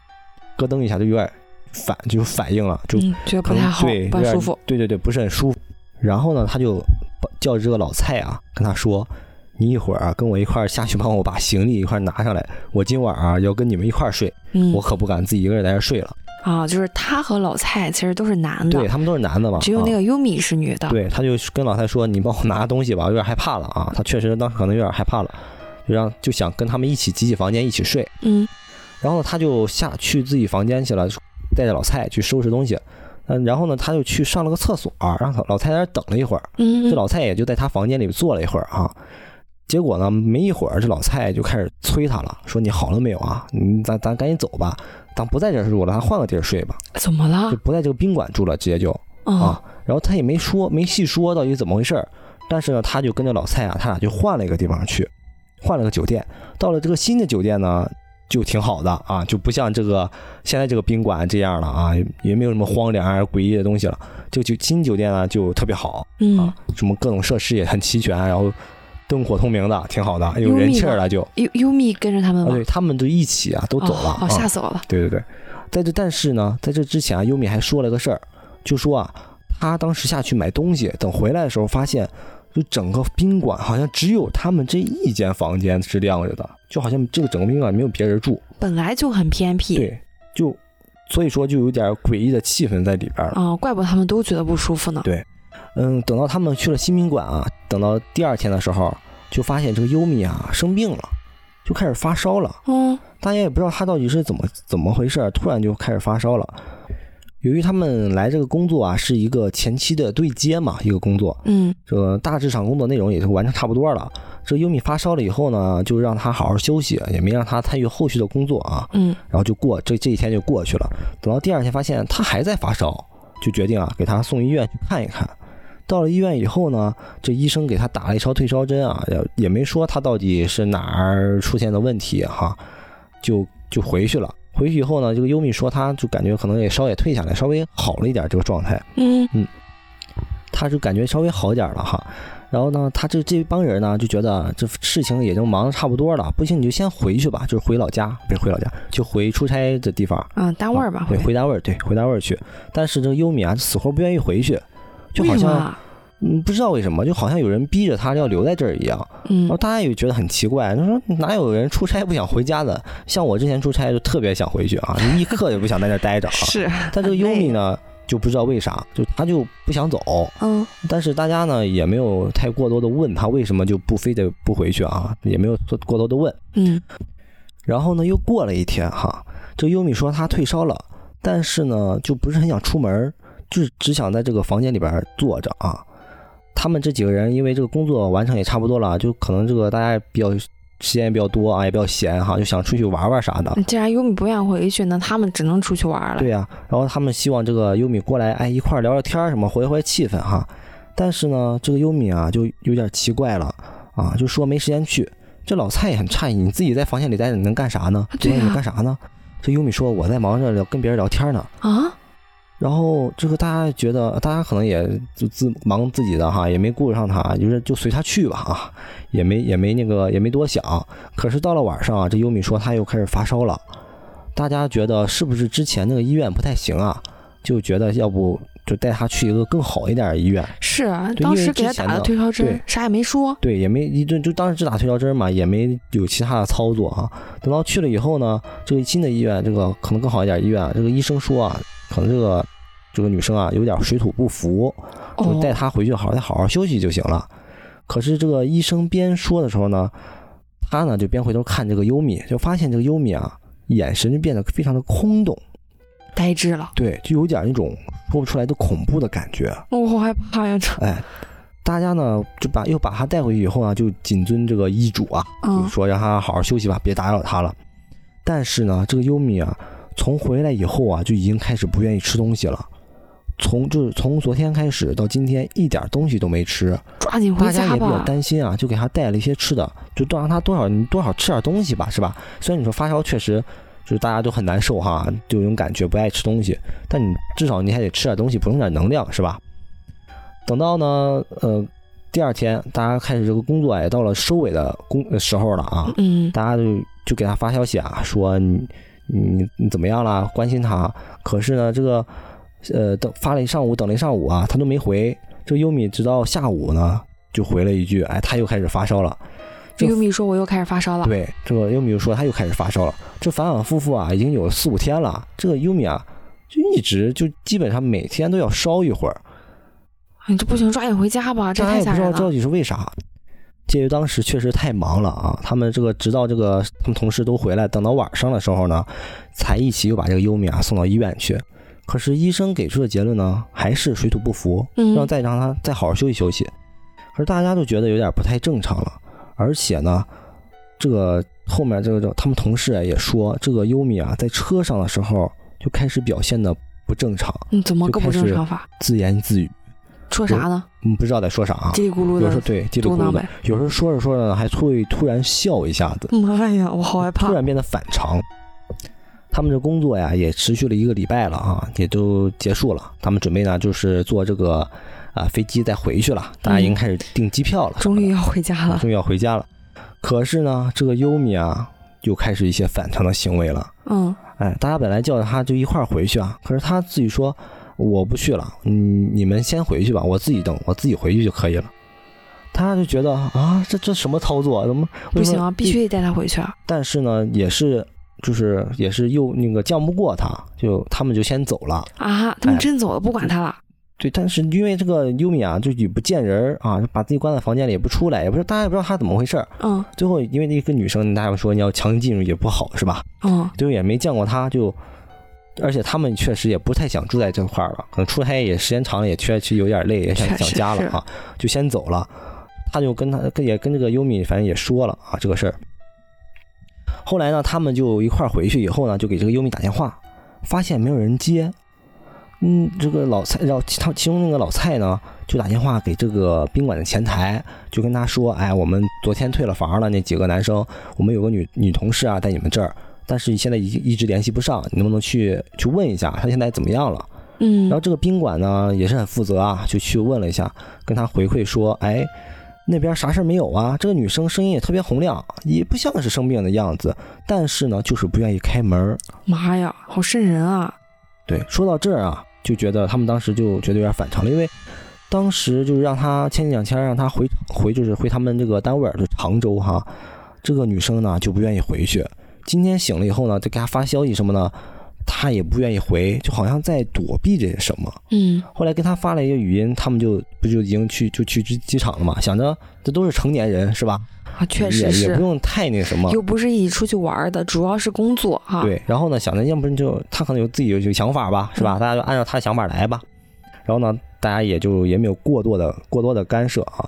咯噔一下，就有点反，就反应了，就觉得不太好，对不舒服。对对对，不是很舒服。然后呢，他就叫这个老蔡啊，跟他说。你一会儿啊，跟我一块儿下去帮我把行李一块拿上来。我今晚啊要跟你们一块儿睡，我可不敢自己一个人在这睡了。啊，就是他和老蔡其实都是男的，对他们都是男的嘛，只有那个优米是女的。对，他就跟老蔡说：“你帮我拿东西吧，有点害怕了啊。”他确实当时可能有点害怕了，就让就想跟他们一起挤挤房间一起睡。嗯，然后他就下去自己房间去了，带着老蔡去收拾东西。嗯，然后呢，他就去上了个厕所，让老蔡在那等了一会儿。嗯，这老蔡也就在他房间里坐了一会儿啊。结果呢，没一会儿，这老蔡就开始催他了，说：“你好了没有啊？你咱咱赶紧走吧，咱不在这儿住了，咱换个地儿睡吧。”怎么了？就不在这个宾馆住了，直接就啊。然后他也没说，没细说到底怎么回事儿。但是呢，他就跟着老蔡啊，他俩就换了一个地方去，换了个酒店。到了这个新的酒店呢，就挺好的啊，就不像这个现在这个宾馆这样了啊，也没有什么荒凉啊、诡异的东西了。这个酒新酒店呢，就特别好，嗯，什么各种设施也很齐全，然后。灯火通明的，挺好的，有人气儿了就。优优米跟着他们吗？对，他们都一起啊，都走了。哦，吓死我了。对对对，在这但是呢，在这之前啊，优米还说了个事儿，就说啊，他当时下去买东西，等回来的时候发现，就整个宾馆好像只有他们这一间房间是亮着的，就好像这个整个宾馆没有别人住。本来就很偏僻。对，就所以说就有点诡异的气氛在里边了。啊，怪不得他们都觉得不舒服呢。对。嗯，等到他们去了新宾馆啊，等到第二天的时候，就发现这个优米啊生病了，就开始发烧了。嗯，大家也不知道他到底是怎么怎么回事，突然就开始发烧了。由于他们来这个工作啊，是一个前期的对接嘛，一个工作，嗯，这个大致上工作内容也就完成差不多了。这优米发烧了以后呢，就让他好好休息，也没让他参与后续的工作啊，嗯，然后就过这这一天就过去了。等到第二天发现他还在发烧，就决定啊给他送医院去看一看。到了医院以后呢，这医生给他打了一勺退烧针啊，也也没说他到底是哪儿出现的问题哈，就就回去了。回去以后呢，这个优米说他就感觉可能也烧也退下来，稍微好了一点这个状态。嗯嗯，他就感觉稍微好一点了哈。然后呢，他这这帮人呢就觉得这事情也就忙的差不多了，不行你就先回去吧，就是回老家，不是回老家，就回出差的地方。嗯，单位吧，对，回单位，对，回单位去。但是这个优米啊，死活不愿意回去。就好像，嗯，不知道为什么，就好像有人逼着他要留在这儿一样。嗯，然后大家也觉得很奇怪，他说哪有人出差不想回家的？像我之前出差就特别想回去啊，[laughs] 一刻也不想在那待着啊。是。但这个优米呢，就不知道为啥，就他就不想走。嗯。但是大家呢也没有太过多的问他为什么就不非得不回去啊，也没有过多的问。嗯。然后呢，又过了一天哈，这优米说他退烧了，但是呢就不是很想出门。就是只想在这个房间里边坐着啊。他们这几个人因为这个工作完成也差不多了，就可能这个大家比较时间也比较多啊，也比较闲哈，就想出去玩玩啥的。既然优米不愿意回去，那他们只能出去玩了。对呀，然后他们希望这个优米过来，哎，一块聊聊天什么，活跃活跃气氛哈。但是呢，这个优米啊，就有点奇怪了啊，就说没时间去。这老蔡也很诧异，你自己在房间里待着，你能干啥呢？对干啥呢？这优米说我在忙着聊跟别人聊天呢。啊？然后这个大家觉得，大家可能也就自忙自己的哈，也没顾上他，就是就随他去吧啊，也没也没那个也没多想。可是到了晚上啊，这优米说他又开始发烧了，大家觉得是不是之前那个医院不太行啊？就觉得要不就带他去一个更好一点的医院。是啊，当时给他打的退烧针，啥也没说。对，也没一顿就当时只打退烧针嘛，也没有其他的操作啊。等到去了以后呢，这个新的医院，这个可能更好一点医院，这个医生说啊。可能这个这个女生啊有点水土不服，就带她回去好再好好休息就行了。可是这个医生边说的时候呢，他呢就边回头看这个优米，就发现这个优米啊眼神就变得非常的空洞、呆滞了。对，就有点那种说不出来的恐怖的感觉。我好害怕呀！这 [laughs] 哎，大家呢就把又把他带回去以后啊，就谨遵这个医嘱啊，就说让他好好休息吧，别打扰他了。但是呢，这个优米啊。从回来以后啊，就已经开始不愿意吃东西了。从就是从昨天开始到今天，一点东西都没吃。抓紧回家吧。大家也比较担心啊，就给他带了一些吃的，就多让他多少你多少吃点东西吧，是吧？虽然你说发烧确实就是大家都很难受哈，就有种感觉不爱吃东西，但你至少你还得吃点东西，补充点能量，是吧？等到呢，呃，第二天大家开始这个工作也到了收尾的工时候了啊。嗯。大家就就给他发消息啊，说你。你你怎么样了？关心他，可是呢，这个，呃，等发了一上午，等了一上午啊，他都没回。这个优米直到下午呢，就回了一句，哎，他又开始发烧了。这优米说我又开始发烧了。对，这个优米又说他又开始发烧了。这反反复复啊，已经有四五天了。这个优米啊，就一直就基本上每天都要烧一会儿。你这不行，抓紧回家吧，这太吓人了。不知道到底是为啥。介于当时确实太忙了啊，他们这个直到这个他们同事都回来，等到晚上的时候呢，才一起又把这个优米啊送到医院去。可是医生给出的结论呢，还是水土不服，让再让他再好好休息休息。可是大家都觉得有点不太正常了，而且呢，这个后面这个他们同事也说，这个优米啊在车上的时候就开始表现的不正常，嗯，怎么个不正常法？自言自语。说啥呢？嗯，不知道在说啥啊。叽里咕噜的。有时候对，叽里咕噜的。有时候说着说着呢，还会突然笑一下子。妈呀，我好害怕！突然变得反常。他们这工作呀，也持续了一个礼拜了啊，也都结束了。他们准备呢，就是坐这个啊飞机再回去了。大家已经开始订机票了。终于要回家了。终于要回家了。可是呢，这个优米啊，又开始一些反常的行为了。嗯。哎，大家本来叫他就一块儿回去啊，可是他自己说。我不去了，你，你们先回去吧，我自己等，我自己回去就可以了。他就觉得啊，这这什么操作？怎么不行啊？必须得带他回去啊！但是呢，也是，就是也是又那个犟不过他，就他们就先走了啊。他们真走了，不管他了。对，但是因为这个优米啊，就也不见人啊，把自己关在房间里也不出来，也不知道大家也不知道他怎么回事嗯。最后因为那个女生，大家说你要强行进入也不好，是吧？嗯。最后也没见过他，就。而且他们确实也不太想住在这块儿了，可能出差也时间长了，也确实有点累，也想想家了啊，就先走了。他就跟他跟也跟这个优米反正也说了啊这个事儿。后来呢，他们就一块儿回去以后呢，就给这个优米打电话，发现没有人接。嗯，这个老蔡，然后他其中那个老蔡呢，就打电话给这个宾馆的前台，就跟他说：“哎，我们昨天退了房了，那几个男生，我们有个女女同事啊，在你们这儿。”但是现在已经一直联系不上，你能不能去去问一下他现在怎么样了？嗯，然后这个宾馆呢也是很负责啊，就去问了一下，跟他回馈说，哎，那边啥事儿没有啊？这个女生声音也特别洪亮，也不像是生病的样子，但是呢就是不愿意开门。妈呀，好瘆人啊！对，说到这儿啊，就觉得他们当时就觉得有点反常了，因为当时就是让他千金两千，让他回回就是回他们这个单位就常州哈，这个女生呢就不愿意回去。今天醒了以后呢，就给他发消息什么呢？他也不愿意回，就好像在躲避着什么。嗯。后来跟他发了一个语音，他们就不就已经去就去机机场了嘛？想着这都是成年人是吧？啊，确实是。也不用太那什么。又不是一起出去玩的，主要是工作哈。对。然后呢，想着要不然就他可能有自己有有想法吧，是吧？大家就按照他的想法来吧。然后呢，大家也就也没有过多的过多的干涉啊。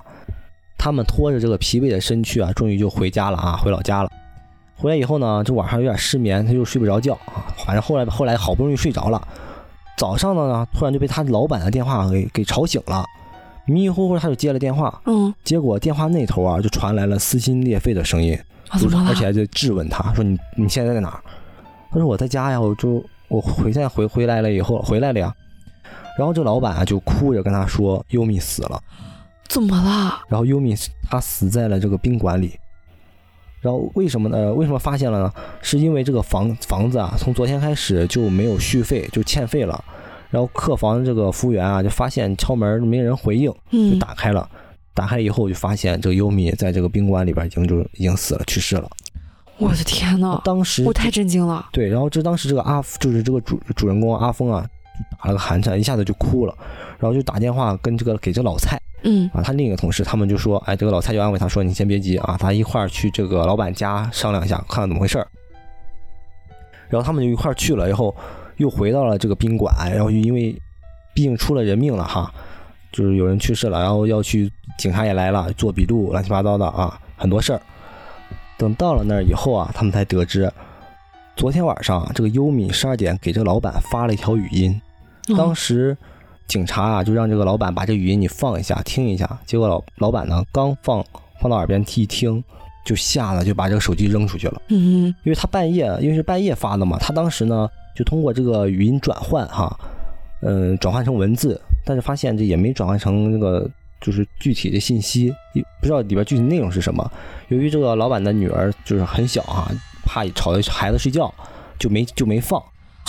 他们拖着这个疲惫的身躯啊，终于就回家了啊，回老家了。回来以后呢，这晚上有点失眠，他就睡不着觉啊。反正后来后来好不容易睡着了，早上呢，突然就被他老板的电话给给吵醒了，迷迷糊糊他就接了电话，嗯，结果电话那头啊就传来了撕心裂肺的声音，而且还在质问他说你你现在在哪儿？他说我在家呀，我就我回现在回回来了以后回来了呀。然后这老板啊就哭着跟他说优米死了，怎么了？然后优米他死在了这个宾馆里。然后为什么呢？为什么发现了呢？是因为这个房房子啊，从昨天开始就没有续费，就欠费了。然后客房这个服务员啊，就发现敲门没人回应，就打开了。打开以后就发现这个优米在这个宾馆里边已经就已经死了，去世了。我的天呐！当时我太震惊了。对，然后这当时这个阿就是这个主主人公阿峰啊，就打了个寒颤，一下子就哭了，然后就打电话跟这个给这老蔡。嗯啊，他另一个同事，他们就说，哎，这个老蔡就安慰他说，你先别急啊，咱一块儿去这个老板家商量一下，看看怎么回事儿。然后他们就一块儿去了，以后又回到了这个宾馆，然后因为毕竟出了人命了哈，就是有人去世了，然后要去，警察也来了，做笔录，乱七八糟的啊，很多事儿。等到了那儿以后啊，他们才得知，昨天晚上这个优米十二点给这个老板发了一条语音，当时。警察啊，就让这个老板把这语音你放一下，听一下。结果老老板呢，刚放放到耳边一听，就吓得就把这个手机扔出去了。嗯，因为他半夜，因为是半夜发的嘛，他当时呢就通过这个语音转换哈，嗯，转换成文字，但是发现这也没转换成那个就是具体的信息，不知道里边具体内容是什么。由于这个老板的女儿就是很小哈，怕吵孩子睡觉，就没就没放。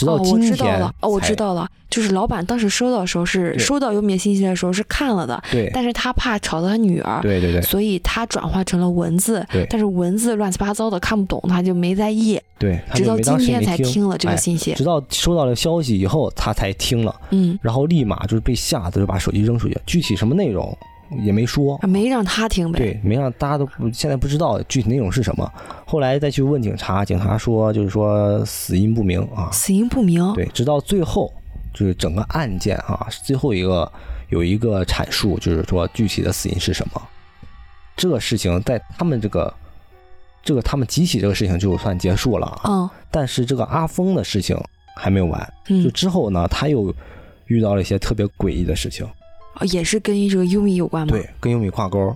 直到今天，哦，我知道了，哦，我知道了，就是老板当时收到的时候是收到优米信息的时候是看了的，对，但是他怕吵到他女儿，对对对，所以他转化成了文字，对，但是文字乱七八糟的看不懂，他就没在意，对，直到今天才听了这个信息，直到收到了消息以后他才听了，嗯，然后立马就是被吓得就把手机扔出去，具体什么内容。也没说，没让他听呗。对，没让大家都不现在不知道具体内容是什么。后来再去问警察，警察说就是说死因不明啊，死因不明。对，直到最后就是整个案件啊，最后一个有一个阐述，就是说具体的死因是什么。这个事情在他们这个这个他们集体这个事情就算结束了。嗯。但是这个阿峰的事情还没有完。嗯。就之后呢，他又遇到了一些特别诡异的事情。也是跟这个优米有关吗？对，跟优米挂钩。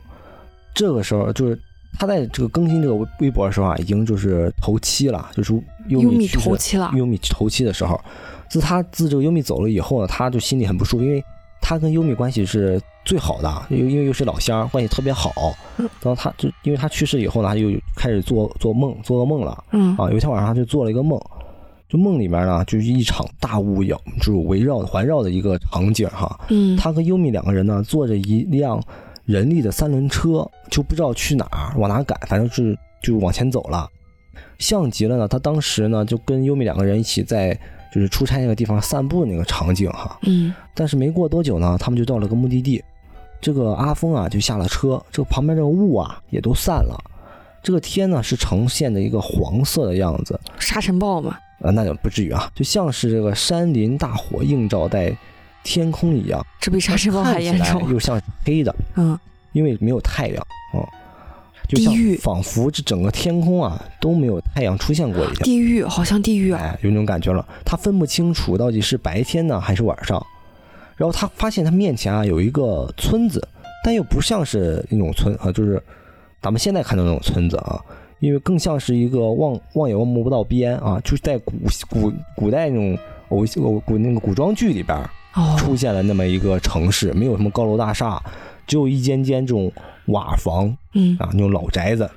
这个时候就是他在这个更新这个微博的时候啊，已经就是头七了，就是优米头七了。优米头七的时候，自他自这个优米走了以后呢，他就心里很不舒服，因为他跟优米关系是最好的，又因为又是老乡，关系特别好。然后他就因为他去世以后呢，他就开始做做梦，做噩梦了。嗯啊，有一天晚上他就做了一个梦。就梦里面呢，就是一场大雾影就是围绕环绕的一个场景哈。嗯，他和优米两个人呢，坐着一辆人力的三轮车，就不知道去哪儿，往哪赶，反正是就往前走了。像极了呢，他当时呢就跟优米两个人一起在就是出差那个地方散步的那个场景哈。嗯，但是没过多久呢，他们就到了个目的地。这个阿峰啊就下了车，这个旁边这个雾啊也都散了，这个天呢是呈现的一个黄色的样子，沙尘暴嘛。啊，那就不至于啊，就像是这个山林大火映照在天空一样，这比沙尘暴还严重，又像是黑的，嗯，因为没有太阳，嗯，就像仿佛这整个天空啊都没有太阳出现过一样，地狱好像地狱啊，哎，有那种感觉了，他分不清楚到底是白天呢还是晚上，然后他发现他面前啊有一个村子，但又不像是那种村啊，就是咱们现在看到那种村子啊。因为更像是一个望望也望不到边啊，就是在古古古代那种偶偶古那个古装剧里边出现了那么一个城市，没有什么高楼大厦，只有一间间这种瓦房，嗯啊那种老宅子，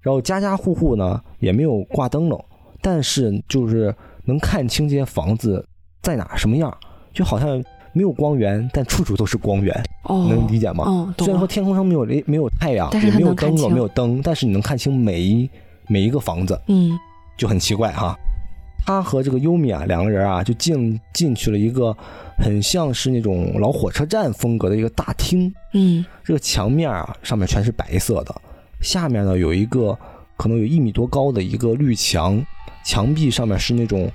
然后家家户户呢也没有挂灯笼，但是就是能看清这些房子在哪什么样，就好像。没有光源，但处处都是光源，能理解吗？虽然说天空上没有没有太阳，也没有灯笼，没有灯，但是你能看清每一每一个房子，嗯，就很奇怪哈。他和这个优米啊两个人啊就进进去了一个很像是那种老火车站风格的一个大厅，嗯，这个墙面啊上面全是白色的，下面呢有一个可能有一米多高的一个绿墙，墙壁上面是那种。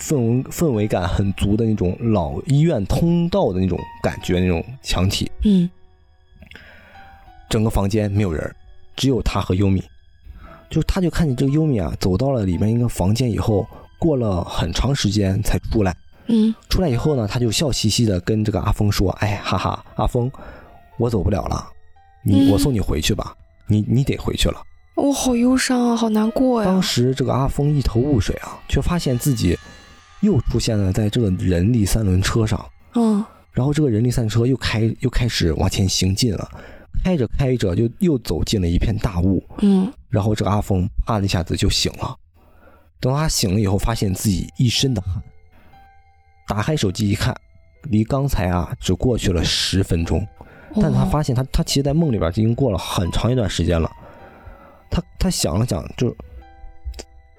氛围氛围感很足的那种老医院通道的那种感觉，那种墙体。嗯，整个房间没有人，只有他和优米。就他就看见这个优米啊，走到了里面一个房间以后，过了很长时间才出来。嗯，出来以后呢，他就笑嘻嘻的跟这个阿峰说：“哎，哈哈，阿峰，我走不了了，你我送你回去吧，你你得回去了。”我好忧伤啊，好难过呀！当时这个阿峰一头雾水啊，却发现自己又出现了在这个人力三轮车上。嗯，然后这个人力三轮车又开又开始往前行进了，开着开着就又走进了一片大雾。嗯，然后这个阿峰啪的一下子就醒了。等他醒了以后，发现自己一身的汗。打开手机一看，离刚才啊只过去了十分钟，但他发现他他其实，在梦里边已经过了很长一段时间了。他他想了想，就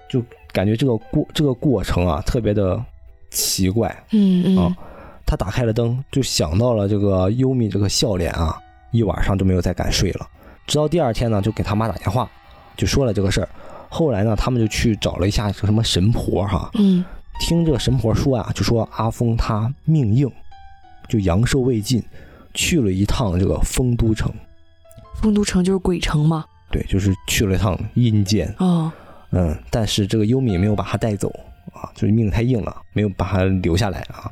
就感觉这个过这个过程啊，特别的奇怪。嗯嗯。他打开了灯，就想到了这个优米这个笑脸啊，一晚上就没有再敢睡了。直到第二天呢，就给他妈打电话，就说了这个事儿。后来呢，他们就去找了一下这什么神婆哈。嗯。听这个神婆说啊，就说阿峰他命硬，就阳寿未尽，去了一趟这个丰都城。丰都城就是鬼城吗？对，就是去了一趟阴间哦，嗯，但是这个优米没有把他带走啊，就是命太硬了，没有把他留下来啊。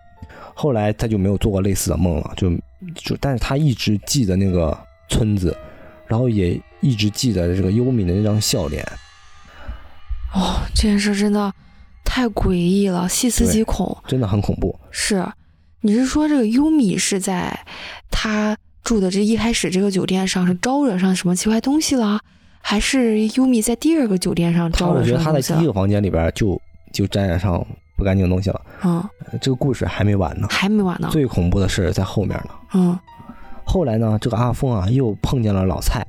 后来他就没有做过类似的梦了，就就，但是他一直记得那个村子，然后也一直记得这个优米的那张笑脸。哦，这件事真的太诡异了，细思极恐，真的很恐怖。是，你是说这个优米是在他？住的这一开始这个酒店上是招惹上什么奇怪东西了，还是优米在第二个酒店上招惹上？我觉得他在第一个房间里边就就沾染上不干净的东西了。嗯，这个故事还没完呢，还没完呢。最恐怖的事在后面呢。嗯，后来呢，这个阿峰啊又碰见了老蔡，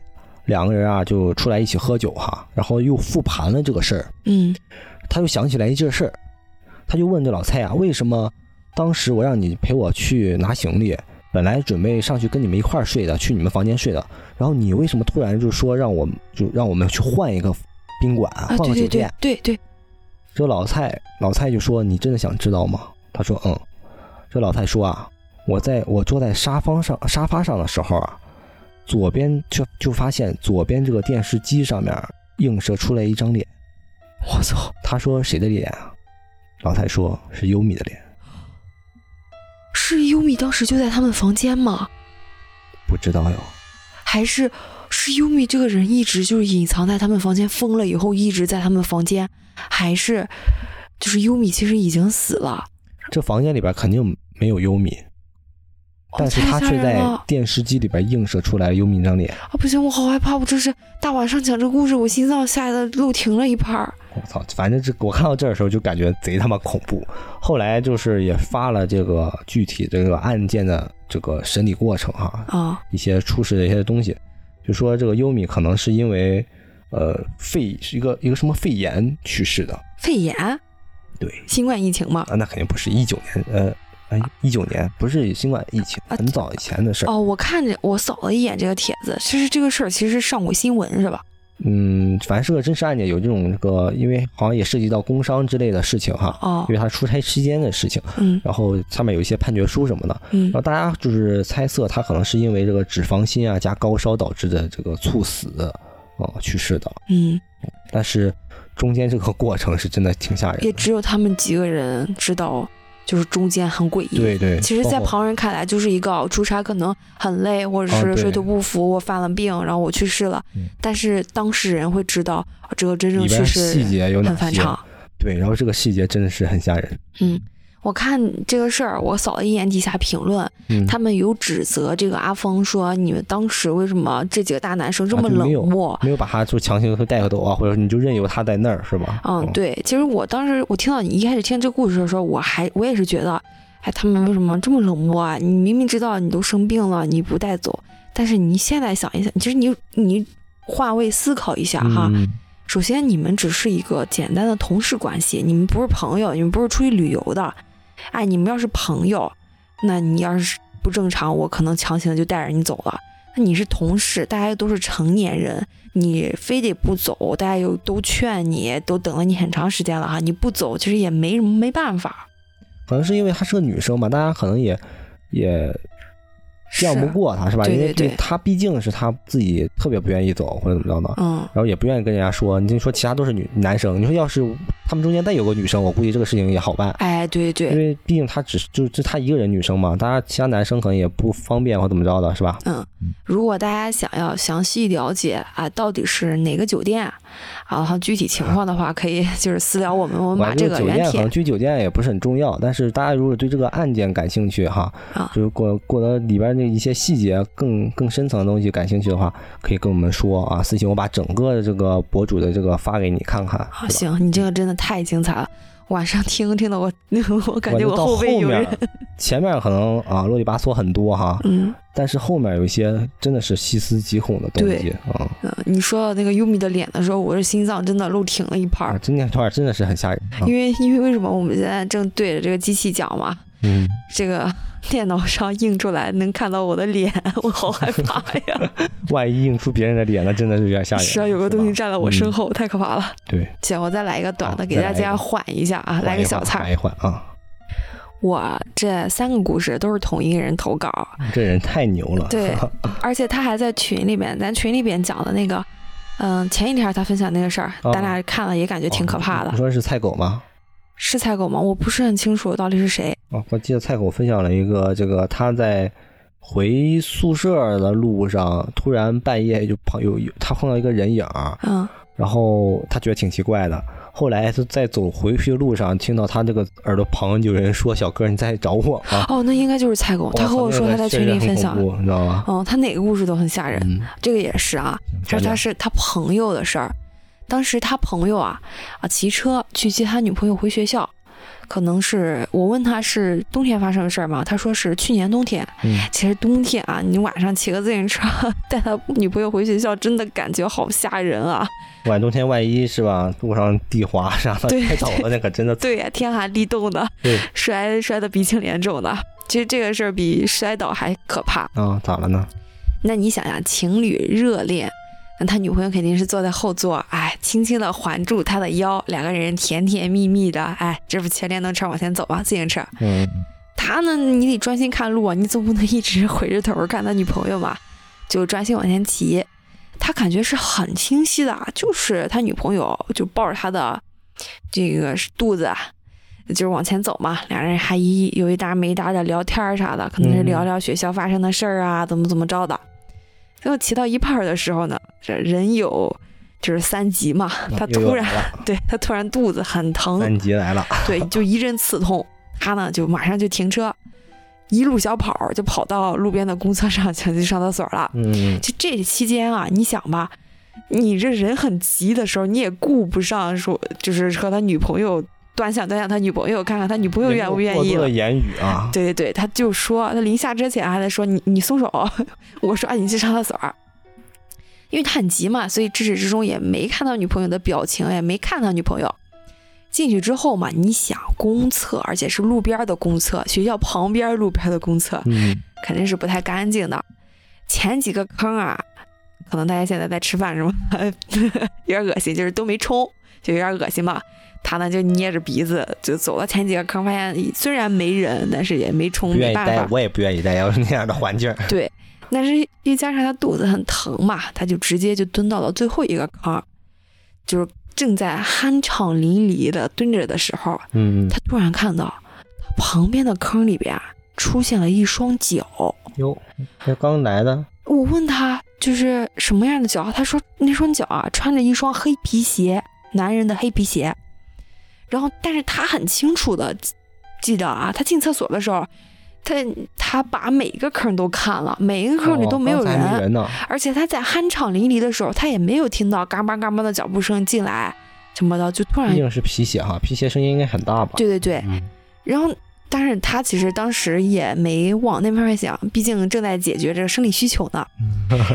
两个人啊就出来一起喝酒哈，然后又复盘了这个事儿。嗯，他又想起来一件事儿，他就问这老蔡啊，为什么当时我让你陪我去拿行李？本来准备上去跟你们一块儿睡的，去你们房间睡的。然后你为什么突然就说让我就让我们去换一个宾馆，换个酒店？对对。这老蔡老蔡就说：“你真的想知道吗？”他说：“嗯。”这老蔡说啊：“我在我坐在沙发上沙发上的时候啊，左边就就发现左边这个电视机上面映射出来一张脸。我操！他说谁的脸啊？老蔡说是优米的脸。”是优米当时就在他们房间吗？不知道哟。还是是优米这个人一直就是隐藏在他们房间，疯了以后一直在他们房间？还是就是优米其实已经死了？这房间里边肯定没有优米，但是他却在电视机里边映射出来优米那张脸。啊，不行，我好害怕！我这是大晚上讲这故事，我心脏吓得漏停了一拍儿。我操！反正这我看到这儿的时候就感觉贼他妈恐怖。后来就是也发了这个具体这个案件的这个审理过程哈啊，一些出事的一些东西，就说这个优米可能是因为呃肺是一个一个什么肺炎去世的。肺炎？对，新冠疫情嘛？啊，那肯定不是一九年，呃，哎，一九年不是新冠疫情，很早以前的事儿哦，我看着我扫了一眼这个帖子，其实这个事儿其实上过新闻是吧？嗯，反正是个真实案件，有这种这个，因为好像也涉及到工伤之类的事情哈。哦。因为他出差期间的事情。嗯。然后上面有一些判决书什么的。嗯。然后大家就是猜测他可能是因为这个脂肪心啊加高烧导致的这个猝死，啊去世的。嗯。但是中间这个过程是真的挺吓人。也只有他们几个人知道。就是中间很诡异，对对。其实，在旁人看来，就是一个出差可能很累，或者是水土不服，我犯了病，然后我去世了。但是当事人会知道这个真正去世细节有很反常。对，然后这个细节真的是很吓人。嗯。我看这个事儿，我扫了一眼底下评论，他们有指责这个阿峰说：“你们当时为什么这几个大男生这么冷漠？没有把他就强行带回走啊，或者你就任由他在那儿是吧？”嗯，对。其实我当时我听到你一开始听这故事的时候，我还我也是觉得，哎，他们为什么这么冷漠啊？你明明知道你都生病了，你不带走，但是你现在想一想，其实你你换位思考一下哈。首先，你们只是一个简单的同事关系，你们不是朋友，你们不是出去旅游的。哎，你们要是朋友，那你要是不正常，我可能强行就带着你走了。那你是同事，大家都是成年人，你非得不走，大家又都劝你，都等了你很长时间了哈，你不走，其实也没什么没办法。可能是因为她是个女生吧，大家可能也也。犟不过他是吧？因为他毕竟是他自己特别不愿意走或者怎么着的，嗯，然后也不愿意跟人家说。你就说其他都是女男生，你说要是他们中间再有个女生，我估计这个事情也好办。哎，对对，因为毕竟他只是就就他一个人女生嘛，大家其他男生可能也不方便或怎么着的，是吧？嗯，如果大家想要详细了解啊，到底是哪个酒店，然后具体情况的话，可以就是私聊我们，我们把这个原帖。可能具酒店也不是很重要，但是大家如果对这个案件感兴趣哈，啊，就是过过得里边。那一些细节更更深层的东西感兴趣的话，可以跟我们说啊，私信我把整个的这个博主的这个发给你看看。行，你这个真的太精彩了，晚上听听的我 [laughs] 我感觉我后背有人。前面可能啊啰里吧嗦很多哈，嗯，但是后面有一些真的是细思极恐的东西啊。嗯，你说到那个优米的脸的时候，我这心脏真的漏停了一拍。今天这块真的是很吓人。因为因为为什么我们现在正对着这个机器讲嘛？嗯，这个。电脑上映出来能看到我的脸，[laughs] 我好害怕呀！[laughs] 万一映出别人的脸，那真的是有点吓人。是啊，有个东西站在我身后，太可怕了。对，姐，我再来一个短的，给大家缓一下啊，来个小菜。缓一缓啊！我这三个故事都是同一个人投稿，这人太牛了。对，[laughs] 而且他还在群里面，咱群里边讲的那个，嗯，前一天他分享那个事儿，咱俩看了也感觉挺可怕的。你说是菜狗吗？是菜狗吗？我不是很清楚到底是谁。啊，我记得菜狗分享了一个，这个他在回宿舍的路上，突然半夜就碰有有他碰到一个人影嗯，然后他觉得挺奇怪的。后来他在走回去的路上，听到他这个耳朵旁有人说：“小哥，你在找我吗？”哦，那应该就是菜狗。他和我说他在群里分享，你知道吗？哦，他哪个故事都很吓人，这个也是啊。他说他是他朋友的事儿。当时他朋友啊啊骑车去接他女朋友回学校，可能是我问他是冬天发生的事儿吗？他说是去年冬天。嗯，其实冬天啊，你晚上骑个自行车带他女朋友回学校，真的感觉好吓人啊！晚冬天万一是吧，路上地滑啥的，对，摔倒了那可真的。[laughs] 对呀，天寒地冻的，对，摔摔的鼻青脸肿的。其实这个事儿比摔倒还可怕。啊，咋了呢？那你想想，情侣热恋。那他女朋友肯定是坐在后座，哎，轻轻的环住他的腰，两个人甜甜蜜蜜的，哎，这不骑电动车往前走吗？自行车。嗯。他呢，你得专心看路啊，你总不能一直回着头看他女朋友吧？就专心往前骑。他感觉是很清晰的，就是他女朋友就抱着他的这个肚子，就是往前走嘛。两人还一有一搭没一搭的聊天啥的，可能是聊聊学校发生的事儿啊，怎么怎么着的。最后骑到一半的时候呢，这人有就是三级嘛，他突然 [laughs] 对他突然肚子很疼，三级来了，对，就一阵刺痛，他呢就马上就停车，一路小跑就跑到路边的公厕上想去上厕所了。嗯，就这期间啊，你想吧，你这人很急的时候，你也顾不上说就是和他女朋友。端详端详他女朋友，看看他女朋友愿不愿意。的言语啊，对对对，他就说他临下之前还在说 [laughs] 你你松手，我说啊你去上厕所，因为他很急嘛，所以至始至终也没看到女朋友的表情，也没看到女朋友进去之后嘛，你想公厕，而且是路边的公厕，学校旁边路边的公厕，嗯，肯定是不太干净的，前几个坑啊。可能大家现在在吃饭什么，[laughs] 有点恶心，就是都没冲，就有点恶心嘛。他呢就捏着鼻子就走了前几个坑，发现虽然没人，但是也没冲，没办法。我也不愿意待要是那样的环境。对，但是又加上他肚子很疼嘛，他就直接就蹲到了最后一个坑，就是正在酣畅淋漓的蹲着的时候，嗯，他突然看到旁边的坑里边出现了一双脚。哟，这刚来的。我问他就是什么样的脚，他说那双脚啊穿着一双黑皮鞋，男人的黑皮鞋。然后，但是他很清楚的记得啊，他进厕所的时候，他他把每一个坑都看了，每一个坑里都没有人，而且他在酣畅淋漓的时候，他也没有听到嘎巴嘎巴的脚步声进来什么的，就突然毕竟是皮鞋哈，皮鞋声音应该很大吧？对对对，然后，但是他其实当时也没往那方面想，毕竟正在解决这个生理需求呢。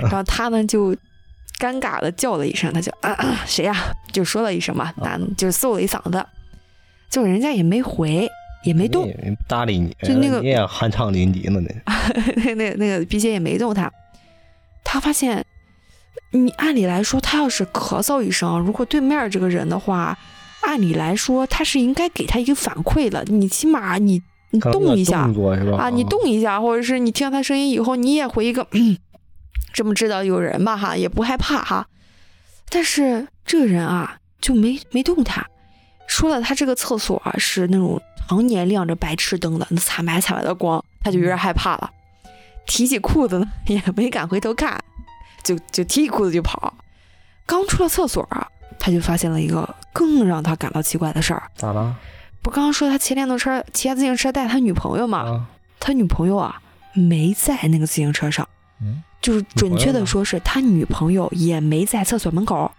然后他呢就尴尬的叫了一声，他就啊谁呀？就说了一声嘛，男就是嗽了一嗓子。就人家也没回，也没动，搭理你。就那个你也酣畅淋漓呢，那 [laughs] 那那个皮鞋也没动他。他发现，你按理来说，他要是咳嗽一声，如果对面这个人的话，按理来说他是应该给他一个反馈的。你起码你你动一下啊，你动一下，或者是你听到他声音以后，你也回一个，[coughs] 这么知道有人吧哈，也不害怕哈。但是这个人啊，就没没动他。说了，他这个厕所啊是那种常年亮着白炽灯的，那惨白惨白的光，他就有点害怕了，提起裤子呢也没敢回头看，就就提起裤子就跑。刚出了厕所啊，他就发现了一个更让他感到奇怪的事儿。咋了？不刚刚说他骑电动车、骑自行车带他女朋友吗？他女朋友啊没在那个自行车上，就是准确的说是他女朋友也没在厕所门口，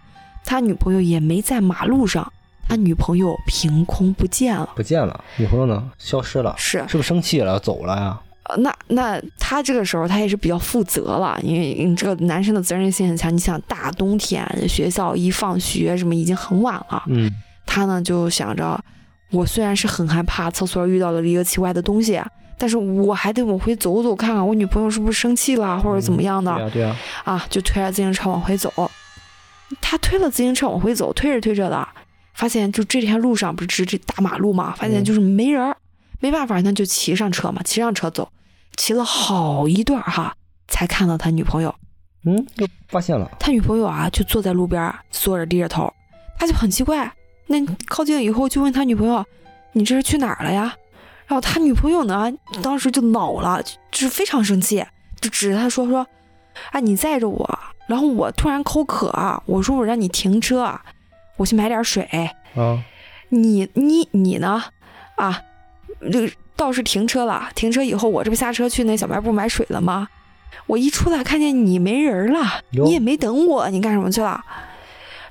他女朋友也没在马路上。他女朋友凭空不见了，不见了，女朋友呢？消失了，是是不是生气了，走了呀？呃，那那他这个时候他也是比较负责了，因为你这个男生的责任心很强。你想大冬天学校一放学什么已经很晚了，嗯，他呢就想着，我虽然是很害怕厕所遇到了一个奇怪的东西，但是我还得往回走走看看我女朋友是不是生气了或者怎么样的，对啊对啊，啊，就推着自行车往回走。他推了自行车往回走，推着推着的。发现就这条路上不是这大马路嘛？发现就是没人，没办法，那就骑上车嘛，骑上车走，骑了好一段哈，才看到他女朋友。嗯，又发现了他女朋友啊，就坐在路边，坐着低着头，他就很奇怪。那靠近以后就问他女朋友：“你这是去哪儿了呀？”然后他女朋友呢，当时就恼了，就是非常生气，就指着他说：“说，啊，你载着我，然后我突然口渴，我说我让你停车。”我去买点水。啊，你你你呢？啊，这倒是停车了。停车以后，我这不下车去那小卖部买水了吗？我一出来看见你没人了，你也没等我，你干什么去了？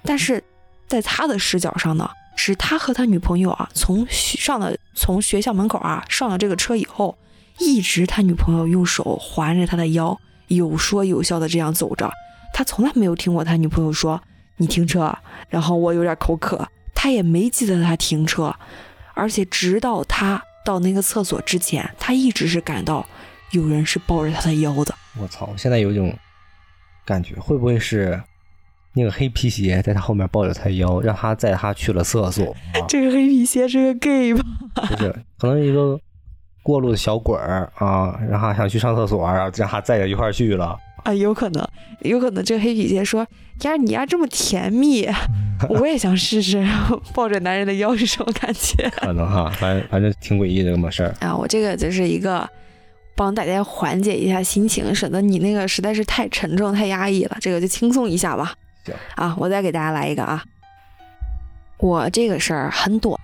但是在他的视角上呢，是他和他女朋友啊，从上了从学校门口啊上了这个车以后，一直他女朋友用手环着他的腰，有说有笑的这样走着。他从来没有听过他女朋友说。你停车，然后我有点口渴，他也没记得他停车，而且直到他到那个厕所之前，他一直是感到有人是抱着他的腰的。我操！我现在有一种感觉，会不会是那个黑皮鞋在他后面抱着他腰，让他载他去了厕所？[laughs] 这个黑皮鞋是个 gay 吧？[laughs] 不是，可能一个过路的小鬼儿啊，让他想去上厕所，然后让他载着一块去了。啊，有可能，有可能这个黑皮鞋说：“呀，你呀这么甜蜜，我也想试试。[laughs] ”抱着男人的腰是什么感觉？[laughs] 可能哈，反正反正挺诡异的这么事儿啊。我这个就是一个帮大家缓解一下心情，省得你那个实在是太沉重、太压抑了。这个就轻松一下吧。行啊，我再给大家来一个啊。我这个事儿很短，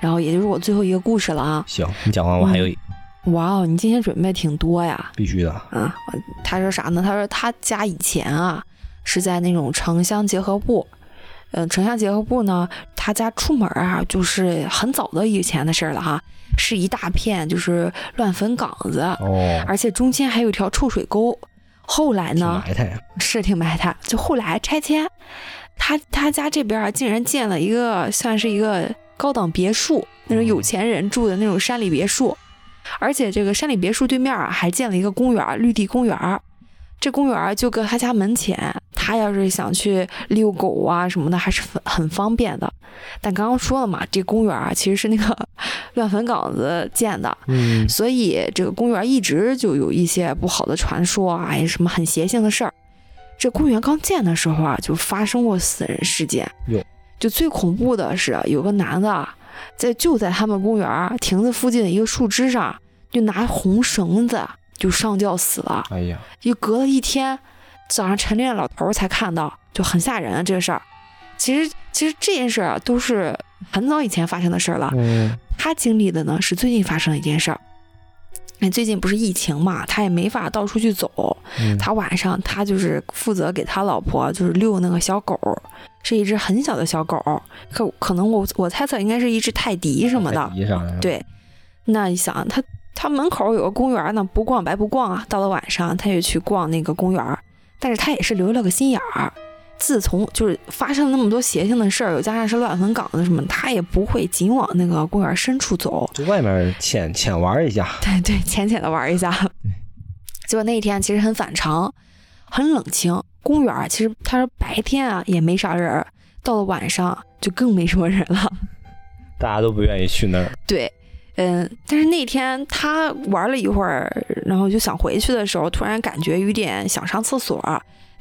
然后也就是我最后一个故事了啊。行，你讲完我还有一。哇哦，你今天准备挺多呀！必须的啊！他说啥呢？他说他家以前啊是在那种城乡结合部，嗯，城乡结合部呢，他家出门啊就是很早的以前的事了哈，是一大片就是乱坟岗子哦，而且中间还有一条臭水沟。后来呢，埋汰是挺埋汰，就后来拆迁，他他家这边啊竟然建了一个算是一个高档别墅，那种有钱人住的那种山里别墅。而且这个山里别墅对面啊，还建了一个公园，绿地公园。这公园就搁他家门前，他要是想去遛狗啊什么的，还是很很方便的。但刚刚说了嘛，这公园啊其实是那个 [laughs] 乱坟岗子建的，嗯，所以这个公园一直就有一些不好的传说啊，有什么很邪性的事儿。这公园刚建的时候啊，就发生过死人事件。哟，就最恐怖的是，有个男的在就在他们公园亭子附近的一个树枝上，就拿红绳子就上吊死了。哎呀，又隔了一天，早上晨练老头才看到，就很吓人啊。这个事儿，其实其实这件事儿啊，都是很早以前发生的事儿了。嗯，他经历的呢是最近发生的一件事儿。哎，最近不是疫情嘛，他也没法到处去走。他晚上他就是负责给他老婆就是遛那个小狗，是一只很小的小狗，可可能我我猜测应该是一只泰迪什么的。对，那你想他他门口有个公园呢，不逛白不逛啊。到了晚上他也去逛那个公园，但是他也是留了个心眼儿。自从就是发生了那么多邪性的事儿，又加上是乱坟岗子什么，他也不会仅往那个公园深处走，就外面浅浅玩一下。对对，浅浅的玩一下。结果那一天其实很反常，很冷清。公园其实他说白天啊也没啥人，到了晚上就更没什么人了，[laughs] 大家都不愿意去那儿。对，嗯，但是那天他玩了一会儿，然后就想回去的时候，突然感觉有点想上厕所。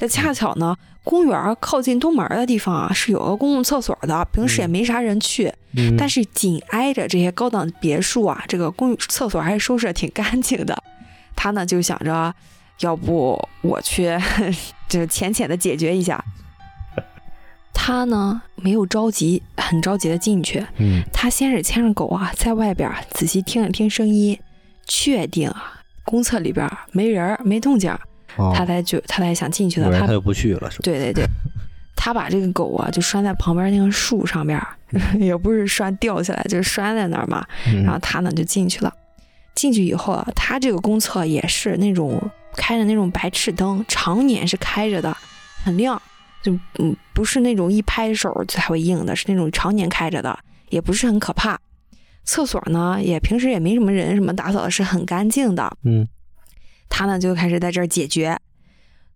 这恰巧呢，公园靠近东门的地方啊，是有个公共厕所的，平时也没啥人去。嗯，但是紧挨着这些高档别墅啊，这个公厕所还是收拾的挺干净的。他呢就想着，要不我去，就浅浅的解决一下。[laughs] 他呢没有着急，很着急的进去。嗯，他先是牵着狗啊，在外边仔细听了听声音，确定啊公厕里边没人没动静。他才就他才想进去的，他就不去了，是吧？对对对，[laughs] 他把这个狗啊就拴在旁边那个树上边，[laughs] 也不是拴吊起来，就是拴在那儿嘛。然后他呢就进去了。进去以后啊，他这个公厕也是那种开着那种白炽灯，常年是开着的，很亮，就嗯不是那种一拍手才会硬的，是那种常年开着的，也不是很可怕。厕所呢也平时也没什么人，什么打扫的是很干净的。嗯。他呢就开始在这儿解决，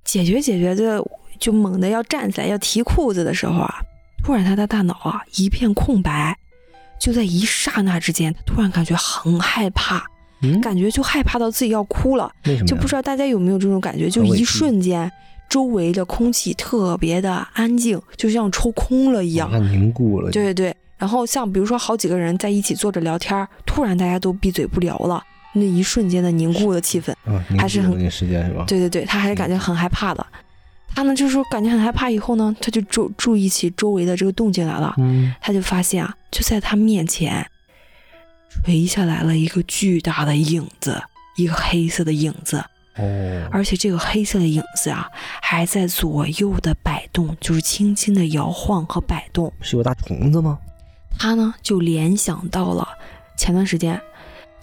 解决解决就就猛地要站起来要提裤子的时候啊，突然他的大脑啊一片空白，就在一刹那之间，他突然感觉很害怕，感觉就害怕到自己要哭了。就不知道大家有没有这种感觉？就一瞬间，周围的空气特别的安静，就像抽空了一样，凝固了。对对对。然后像比如说好几个人在一起坐着聊天，突然大家都闭嘴不聊了。那一瞬间的凝固的气氛，还是很时间是吧？对对对，他还是感觉很害怕的。他呢，就是说感觉很害怕以后呢，他就注注意起周围的这个动静来了。嗯，他就发现啊，就在他面前垂下来了一个巨大的影子，一个黑色的影子。哦，而且这个黑色的影子啊，还在左右的摆动，就是轻轻的摇晃和摆动。是有大虫子吗？他呢，就联想到了前段时间。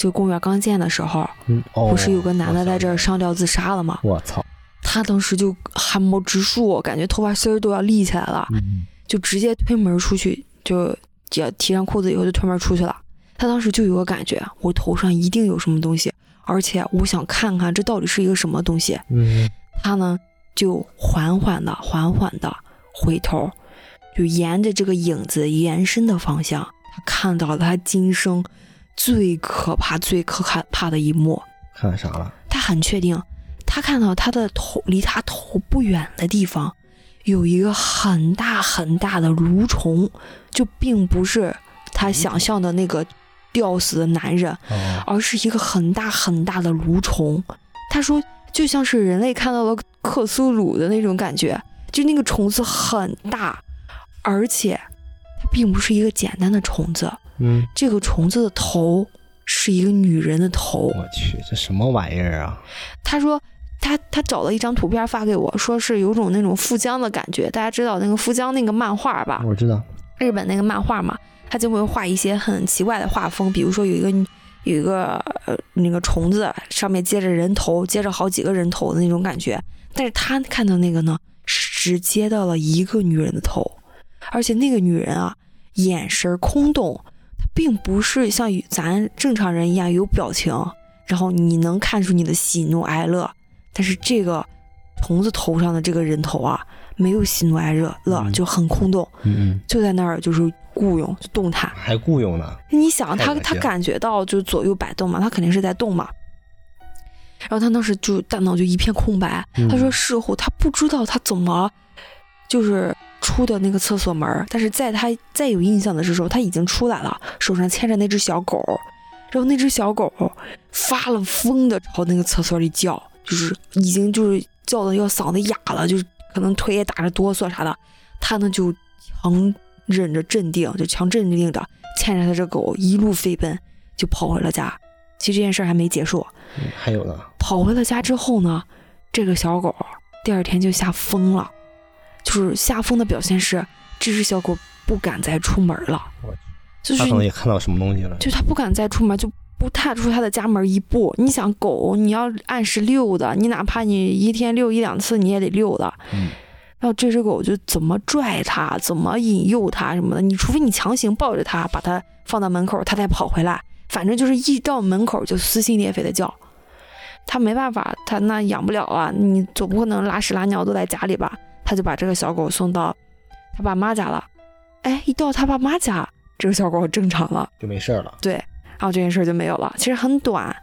就公园刚建的时候，不是有个男的在这儿上吊自杀了吗？我操！他当时就汗毛直竖，感觉头发丝儿都要立起来了，就直接推门出去，就也提上裤子以后就推门出去了。他当时就有个感觉，我头上一定有什么东西，而且我想看看这到底是一个什么东西。嗯，他呢就缓缓的、缓缓的回头，就沿着这个影子延伸的方向，他看到了他今生。最可怕、最可怕的一幕，看到啥了？他很确定，他看到他的头离他头不远的地方，有一个很大很大的蠕虫，就并不是他想象的那个吊死的男人，而是一个很大很大的蠕虫。他说，就像是人类看到了克苏鲁的那种感觉，就那个虫子很大，而且它并不是一个简单的虫子。嗯，这个虫子的头是一个女人的头。我去，这什么玩意儿啊？他说他他找了一张图片发给我，说是有种那种富江的感觉。大家知道那个富江那个漫画吧？我知道，日本那个漫画嘛，他就会画一些很奇怪的画风，比如说有一个有一个呃那个虫子上面接着人头，接着好几个人头的那种感觉。但是他看到那个呢，是只接到了一个女人的头，而且那个女人啊，眼神空洞。她并不是像咱正常人一样有表情，然后你能看出你的喜怒哀乐。但是这个虫子头上的这个人头啊，没有喜怒哀乐乐，就很空洞，嗯就在那儿就是雇佣，就动弹，还雇佣呢。你想他他感觉到就左右摆动嘛，他肯定是在动嘛。然后他当时就大脑就一片空白，他说事后他不知道他怎么就是出的那个厕所门，但是在他再有印象的时候，他已经出来了，手上牵着那只小狗，然后那只小狗发了疯的朝那个厕所里叫，就是已经就是叫的要嗓子哑了，就是可能腿也打着哆嗦啥的，他呢就强忍着镇定，就强镇定着牵着他这狗一路飞奔，就跑回了家。其实这件事还没结束，还有呢。跑回了家之后呢，这个小狗第二天就吓疯了，就是吓疯的表现是这只小狗不敢再出门了。就是他可能也看到什么东西了，就它不敢再出门，就不踏出它的家门一步。你想狗，你要按时遛的，你哪怕你一天遛一两次，你也得遛的。嗯。然后这只狗就怎么拽它，怎么引诱它什么的，你除非你强行抱着它，把它放到门口，它再跑回来。反正就是一到门口就撕心裂肺的叫，它没办法，它那养不了啊，你总不可能拉屎拉尿都在家里吧？他就把这个小狗送到他爸妈家了。哎，一到他爸妈家，这个小狗正常了，就没事了。对，然后这件事就没有了。其实很短，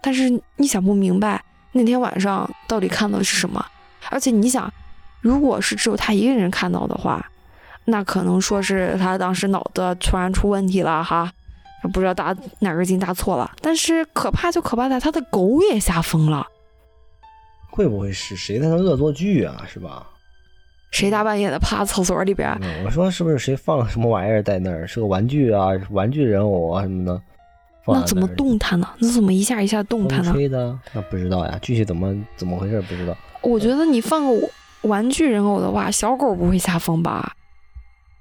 但是你想不明白那天晚上到底看到的是什么？而且你想，如果是只有他一个人看到的话，那可能说是他当时脑子突然出问题了哈。不知道打哪根筋搭错了，但是可怕就可怕在他的狗也吓疯了。会不会是谁在那恶作剧啊？是吧？谁大半夜的趴厕所里边？我说是不是谁放了什么玩意儿在那儿？是个玩具啊，玩具人偶啊什么的。那怎么动弹呢？那怎么一下一下动弹呢？吹的？那不知道呀，具体怎么怎么回事不知道。我觉得你放个玩具人偶的话，小狗不会吓疯吧？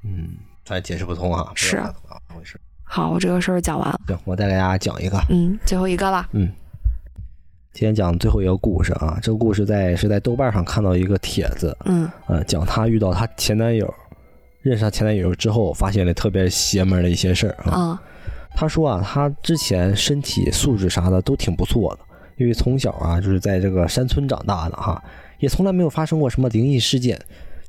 嗯，咱解释不通啊。是啊，怎么回事？好，我这个事儿讲完了。行，我再给大家讲一个。嗯，最后一个了。嗯，今天讲最后一个故事啊。这个故事在是在豆瓣上看到一个帖子。嗯，呃，讲她遇到她前男友，认识她前男友之后，发现了特别邪门的一些事儿啊。啊。她说啊，她之前身体素质啥的都挺不错的，因为从小啊就是在这个山村长大的哈，也从来没有发生过什么灵异事件，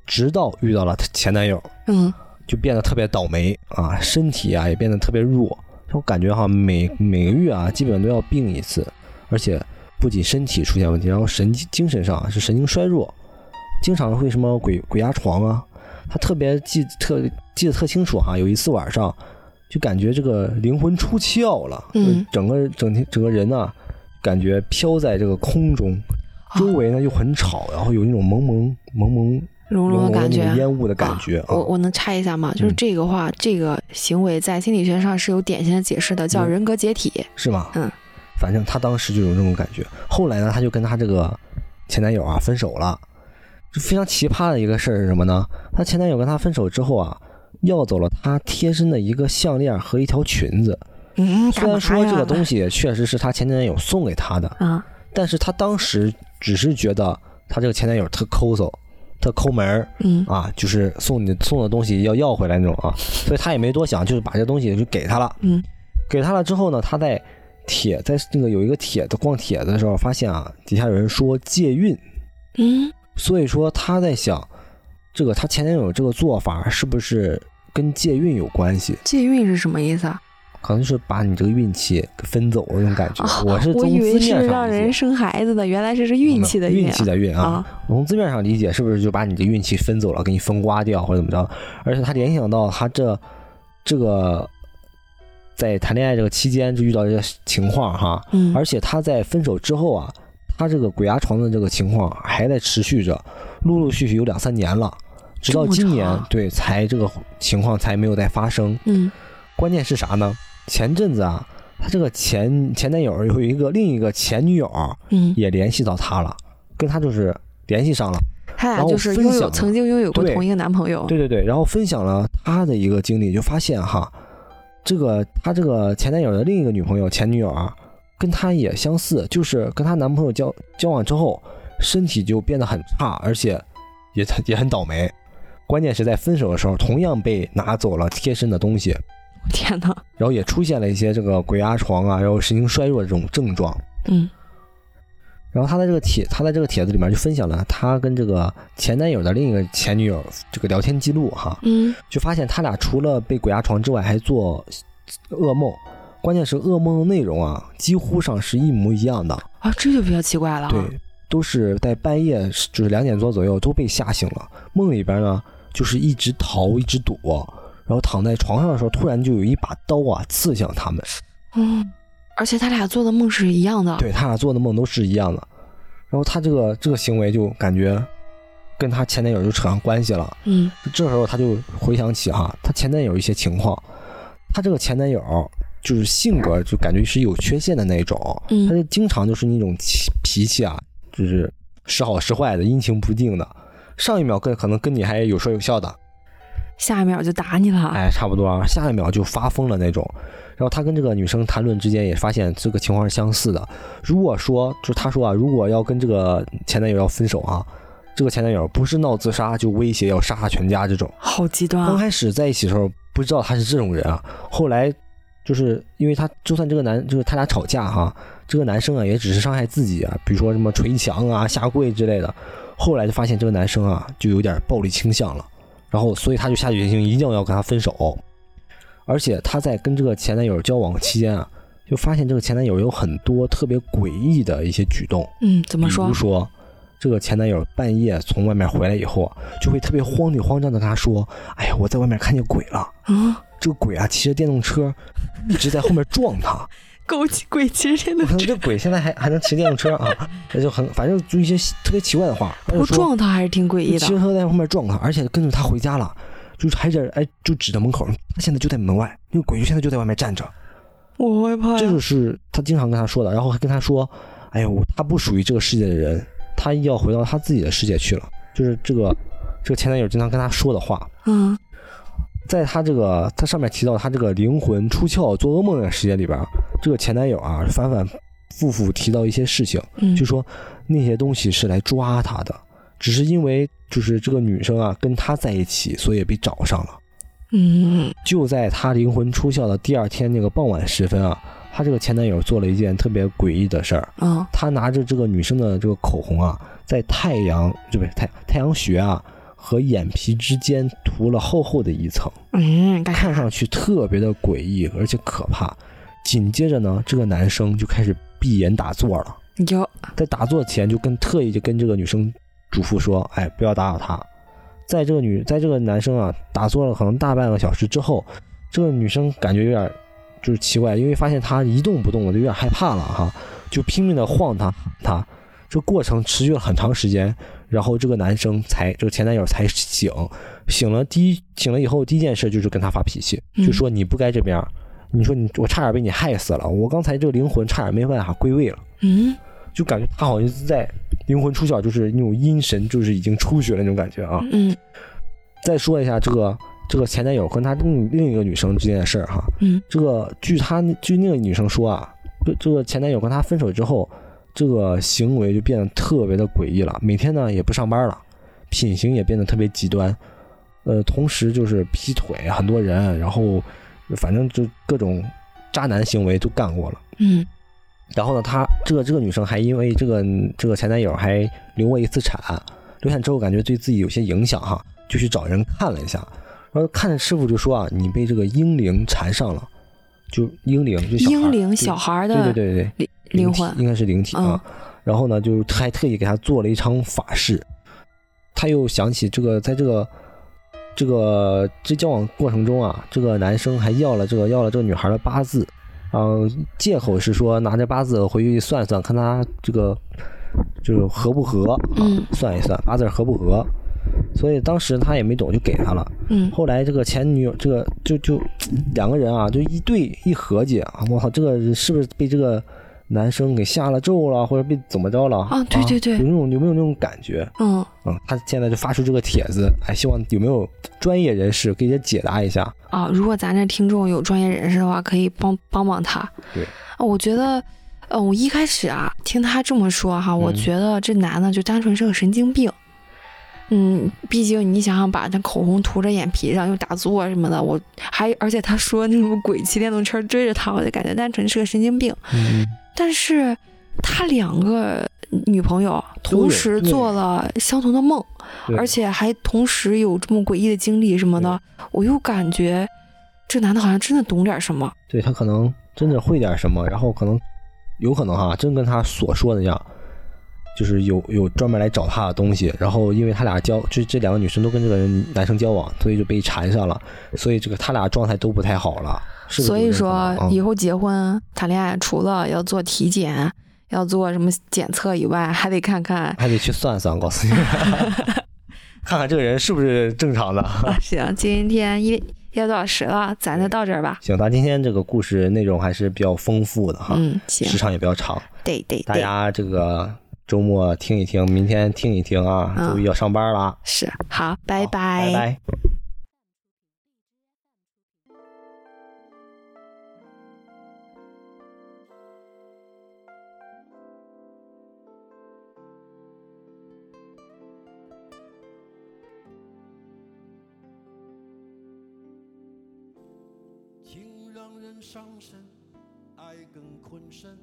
直到遇到了她前男友。嗯。就变得特别倒霉啊，身体啊也变得特别弱。我感觉哈，每每个月啊，基本都要病一次，而且不仅身体出现问题，然后神精神上是神经衰弱，经常会什么鬼鬼压床啊。他特别记特记得特清楚哈，有一次晚上就感觉这个灵魂出窍了，嗯，整个整天整个人呢，感觉飘在这个空中，周围呢又很吵，然后有那种蒙蒙蒙蒙。隆隆的感觉，烟雾的感觉。我我能插一下吗？就是这个话，这个行为在心理学上是有典型的解释的，叫人格解体，是吗？嗯，反正她当时就有这种感觉。后来呢，她就跟她这个前男友啊分手了。就非常奇葩的一个事儿是什么呢？她前男友跟她分手之后啊，要走了她贴身的一个项链和一条裙子。嗯，虽然说这个东西确实是她前男友送给她的，啊，但是她当时只是觉得她这个前男友特抠搜。特抠门儿，嗯啊，就是送你送的东西要要回来那种啊，所以他也没多想，就是把这东西就给他了，嗯，给他了之后呢，他在帖在那个有一个帖子逛帖子的时候，发现啊，底下有人说借运，嗯，所以说他在想，这个他前男友这个做法是不是跟借运有关系？借运是什么意思啊？可能是把你这个运气给分走那种感觉。我是我以为是让人生孩子的，原来这是运气的运气的运啊。我从字面上理解，是不是就把你的运气分走了，给你分刮掉或者怎么着？而且他联想到他这这个在谈恋爱这个期间就遇到这个情况哈，嗯，而且他在分手之后啊，他这个鬼压床的这个情况还在持续着，陆陆续续有两三年了，直到今年对才这个情况才没有再发生。嗯，关键是啥呢？前阵子啊，他这个前前男友有一个另一个前女友，嗯，也联系到他了，跟他就是联系上了。他俩就是拥有曾经拥有过同一个男朋友。对对对，然后分享了他的一个经历，就发现哈，这个他这个前男友的另一个女朋友前女友啊，跟他也相似，就是跟她男朋友交交往之后，身体就变得很差，而且也也很倒霉。关键是在分手的时候，同样被拿走了贴身的东西。天哪！然后也出现了一些这个鬼压床啊，然后神经衰弱这种症状。嗯。然后他在这个帖，他在这个帖子里面就分享了他跟这个前男友的另一个前女友这个聊天记录哈，嗯，就发现他俩除了被鬼压床之外，还做噩梦，关键是噩梦的内容啊，几乎上是一模一样的啊，这就比较奇怪了。对，都是在半夜，就是两点多左右都被吓醒了，梦里边呢就是一直逃，一直躲，然后躺在床上的时候，突然就有一把刀啊刺向他们。嗯。而且他俩做的梦是一样的，对他俩做的梦都是一样的。然后他这个这个行为就感觉跟他前男友就扯上关系了。嗯，这时候他就回想起哈，他前男友一些情况。他这个前男友就是性格就感觉是有缺陷的那种，他就经常就是那种脾气啊，就是时好时坏的，阴晴不定的。上一秒跟可能跟你还有说有笑的，下一秒就打你了。哎，差不多，下一秒就发疯了那种。然后他跟这个女生谈论之间也发现这个情况是相似的。如果说就是他说啊，如果要跟这个前男友要分手啊，这个前男友不是闹自杀就威胁要杀他全家这种，好极端。刚开始在一起的时候不知道他是这种人啊，后来就是因为他就算这个男就是他俩吵架哈，这个男生啊也只是伤害自己啊，比如说什么捶墙啊、下跪之类的。后来就发现这个男生啊就有点暴力倾向了，然后所以他就下决心一定要跟他分手。而且他在跟这个前男友交往期间啊，就发现这个前男友有很多特别诡异的一些举动。嗯，怎么说？比如说，这个前男友半夜从外面回来以后，就会特别慌里慌张的跟他说：“哎呀，我在外面看见鬼了。”啊，这个鬼啊，骑着电动车，一直在后面撞他。狗骑鬼骑着电动车，这鬼现在还还能骑电动车啊？[laughs] 那就很，反正就一些特别奇怪的话。我撞他还是挺诡异的。骑车在后面撞他，而且跟着他回家了。就是还在哎，就指着门口，他现在就在门外，那个鬼就现在就在外面站着，我害怕。这就是他经常跟他说的，然后还跟他说，哎呦，他不属于这个世界的人，他要回到他自己的世界去了。就是这个这个前男友经常跟他说的话。嗯，在他这个他上面提到他这个灵魂出窍做噩梦的时间里边，这个前男友啊反反复复提到一些事情，就说那些东西是来抓他的。只是因为就是这个女生啊跟他在一起，所以被找上了。嗯，就在他灵魂出窍的第二天那个傍晚时分啊，他这个前男友做了一件特别诡异的事儿。啊，他拿着这个女生的这个口红啊，在太阳就不是太太阳穴啊和眼皮之间涂了厚厚的一层。嗯，看上去特别的诡异而且可怕。紧接着呢，这个男生就开始闭眼打坐了。有，在打坐前就跟特意就跟这个女生。嘱咐说：“哎，不要打扰他。”在这个女，在这个男生啊打坐了可能大半个小时之后，这个女生感觉有点就是奇怪，因为发现他一动不动的，就有点害怕了哈，就拼命的晃他他。这过程持续了很长时间，然后这个男生才这个前男友才醒。醒了第一醒了以后，第一件事就是跟他发脾气，就说你不该这边，你说你我差点被你害死了，我刚才这个灵魂差点没办法归位了。嗯，就感觉他好像是在。灵魂出窍就是那种阴神，就是已经出血了那种感觉啊。嗯。再说一下这个这个前男友跟他另另一个女生之间的事儿哈。嗯。这个据他据那个女生说啊，这这个前男友跟他分手之后，这个行为就变得特别的诡异了。每天呢也不上班了，品行也变得特别极端。呃，同时就是劈腿很多人，然后反正就各种渣男行为都干过了。嗯。然后呢，她这个这个女生还因为这个这个前男友还流过一次产，流产之后感觉对自己有些影响哈，就去找人看了一下，然后看师傅就说啊，你被这个婴灵缠上了，就婴灵就婴灵小孩的对对对对灵魂应该是灵体啊，然后呢就还特意给他做了一场法事，他又想起这个在这个这个这交往过程中啊，这个男生还要了这个要了这个女孩的八字。嗯，借口是说拿着八字回去算算，看他这个就是合不合，嗯，算一算八字合不合，所以当时他也没懂，就给他了。嗯，后来这个前女友，这个就就两个人啊，就一对一合计啊，我操，这个是不是被这个？男生给下了咒了，或者被怎么着了？啊，对对对，有那种有没有那种感觉？嗯嗯，他现在就发出这个帖子，哎，希望有没有专业人士给他解答一下？啊，如果咱这听众有专业人士的话，可以帮帮帮他。对啊，我觉得，呃，我一开始啊听他这么说哈，我觉得这男的就单纯是个神经病。嗯，毕竟你想想，把那口红涂着眼皮上，又打坐什么的，我还而且他说那种鬼骑电动车追着他，我就感觉单纯是个神经病。嗯。但是，他两个女朋友同时做了相同的梦，而且还同时有这么诡异的经历什么的，我又感觉这男的好像真的懂点什么。对他可能真的会点什么，然后可能有可能哈，真跟他所说的那样，就是有有专门来找他的东西，然后因为他俩交，就这两个女生都跟这个人男生交往，所以就被缠上了，所以这个他俩状态都不太好了。所以说以后结婚谈恋爱，除了要做体检。要做什么检测以外，还得看看，还得去算算，告诉你，[laughs] [laughs] 看看这个人是不是正常的。行，今天一一个多小时了，咱就到这儿吧。行，咱今天这个故事内容还是比较丰富的哈，嗯，行，时长也比较长。对对，大家这个周末听一听，明天听一听啊，周一要上班了。是，好，拜拜，拜拜。伤身，爱更困身。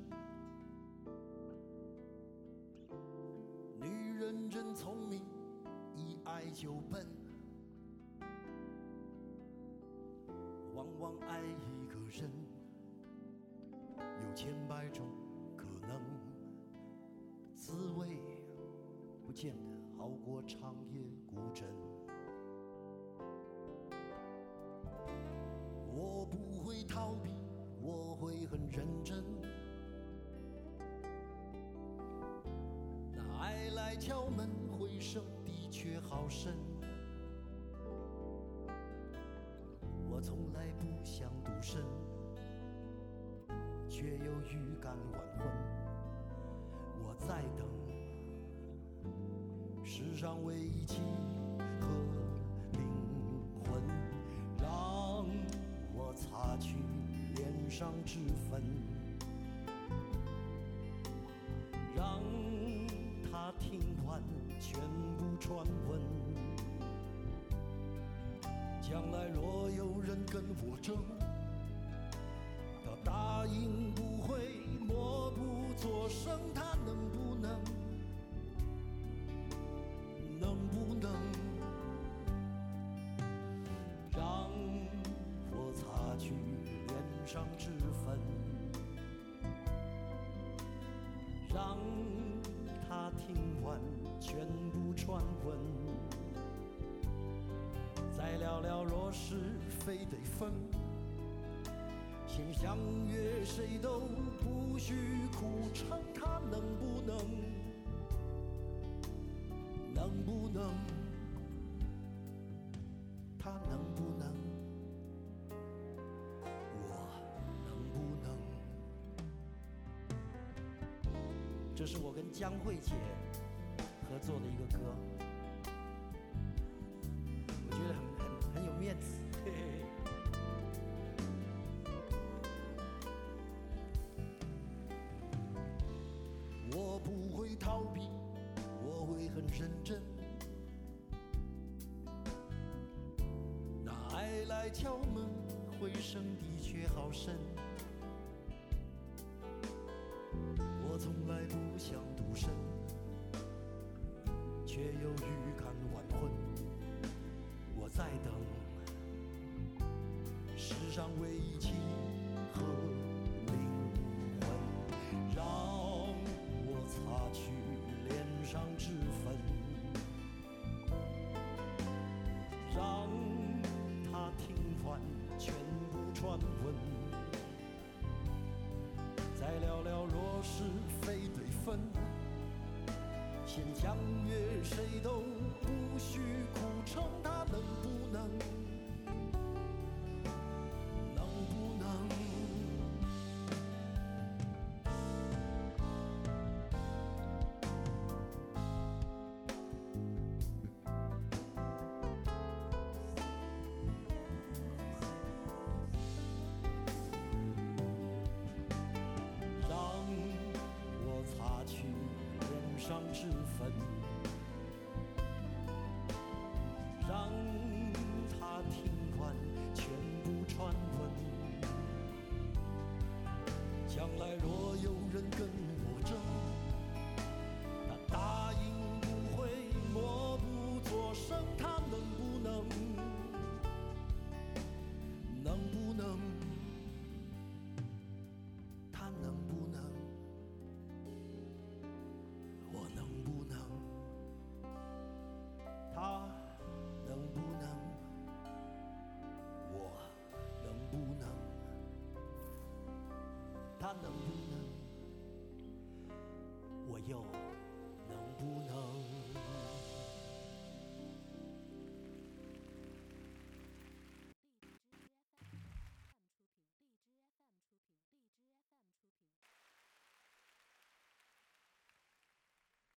滋味不见得好过长夜孤枕。我不会逃避，我会很认真。那爱来敲门，回声的确好深。我从来不想独身，却又预感晚婚。在等世上唯一契合灵魂。让我擦去脸上脂粉，让他听完全部传闻。将来若有人跟我争，他答应全部传闻，再聊聊若是非得分，先相约谁都不许苦撑，他能不能？能不能？他能不能？这是我跟江慧姐做的一个歌，我觉得很很很有面子。[laughs] 我不会逃避，我会很认真。那爱来敲门，回声的确好深。我从来不想独身，却又预感晚婚。我在等世上唯一契合灵魂，让我擦去脸上脂粉，让他听完全部传闻。再聊聊，若是非对分，先相约，谁都不许苦撑，能。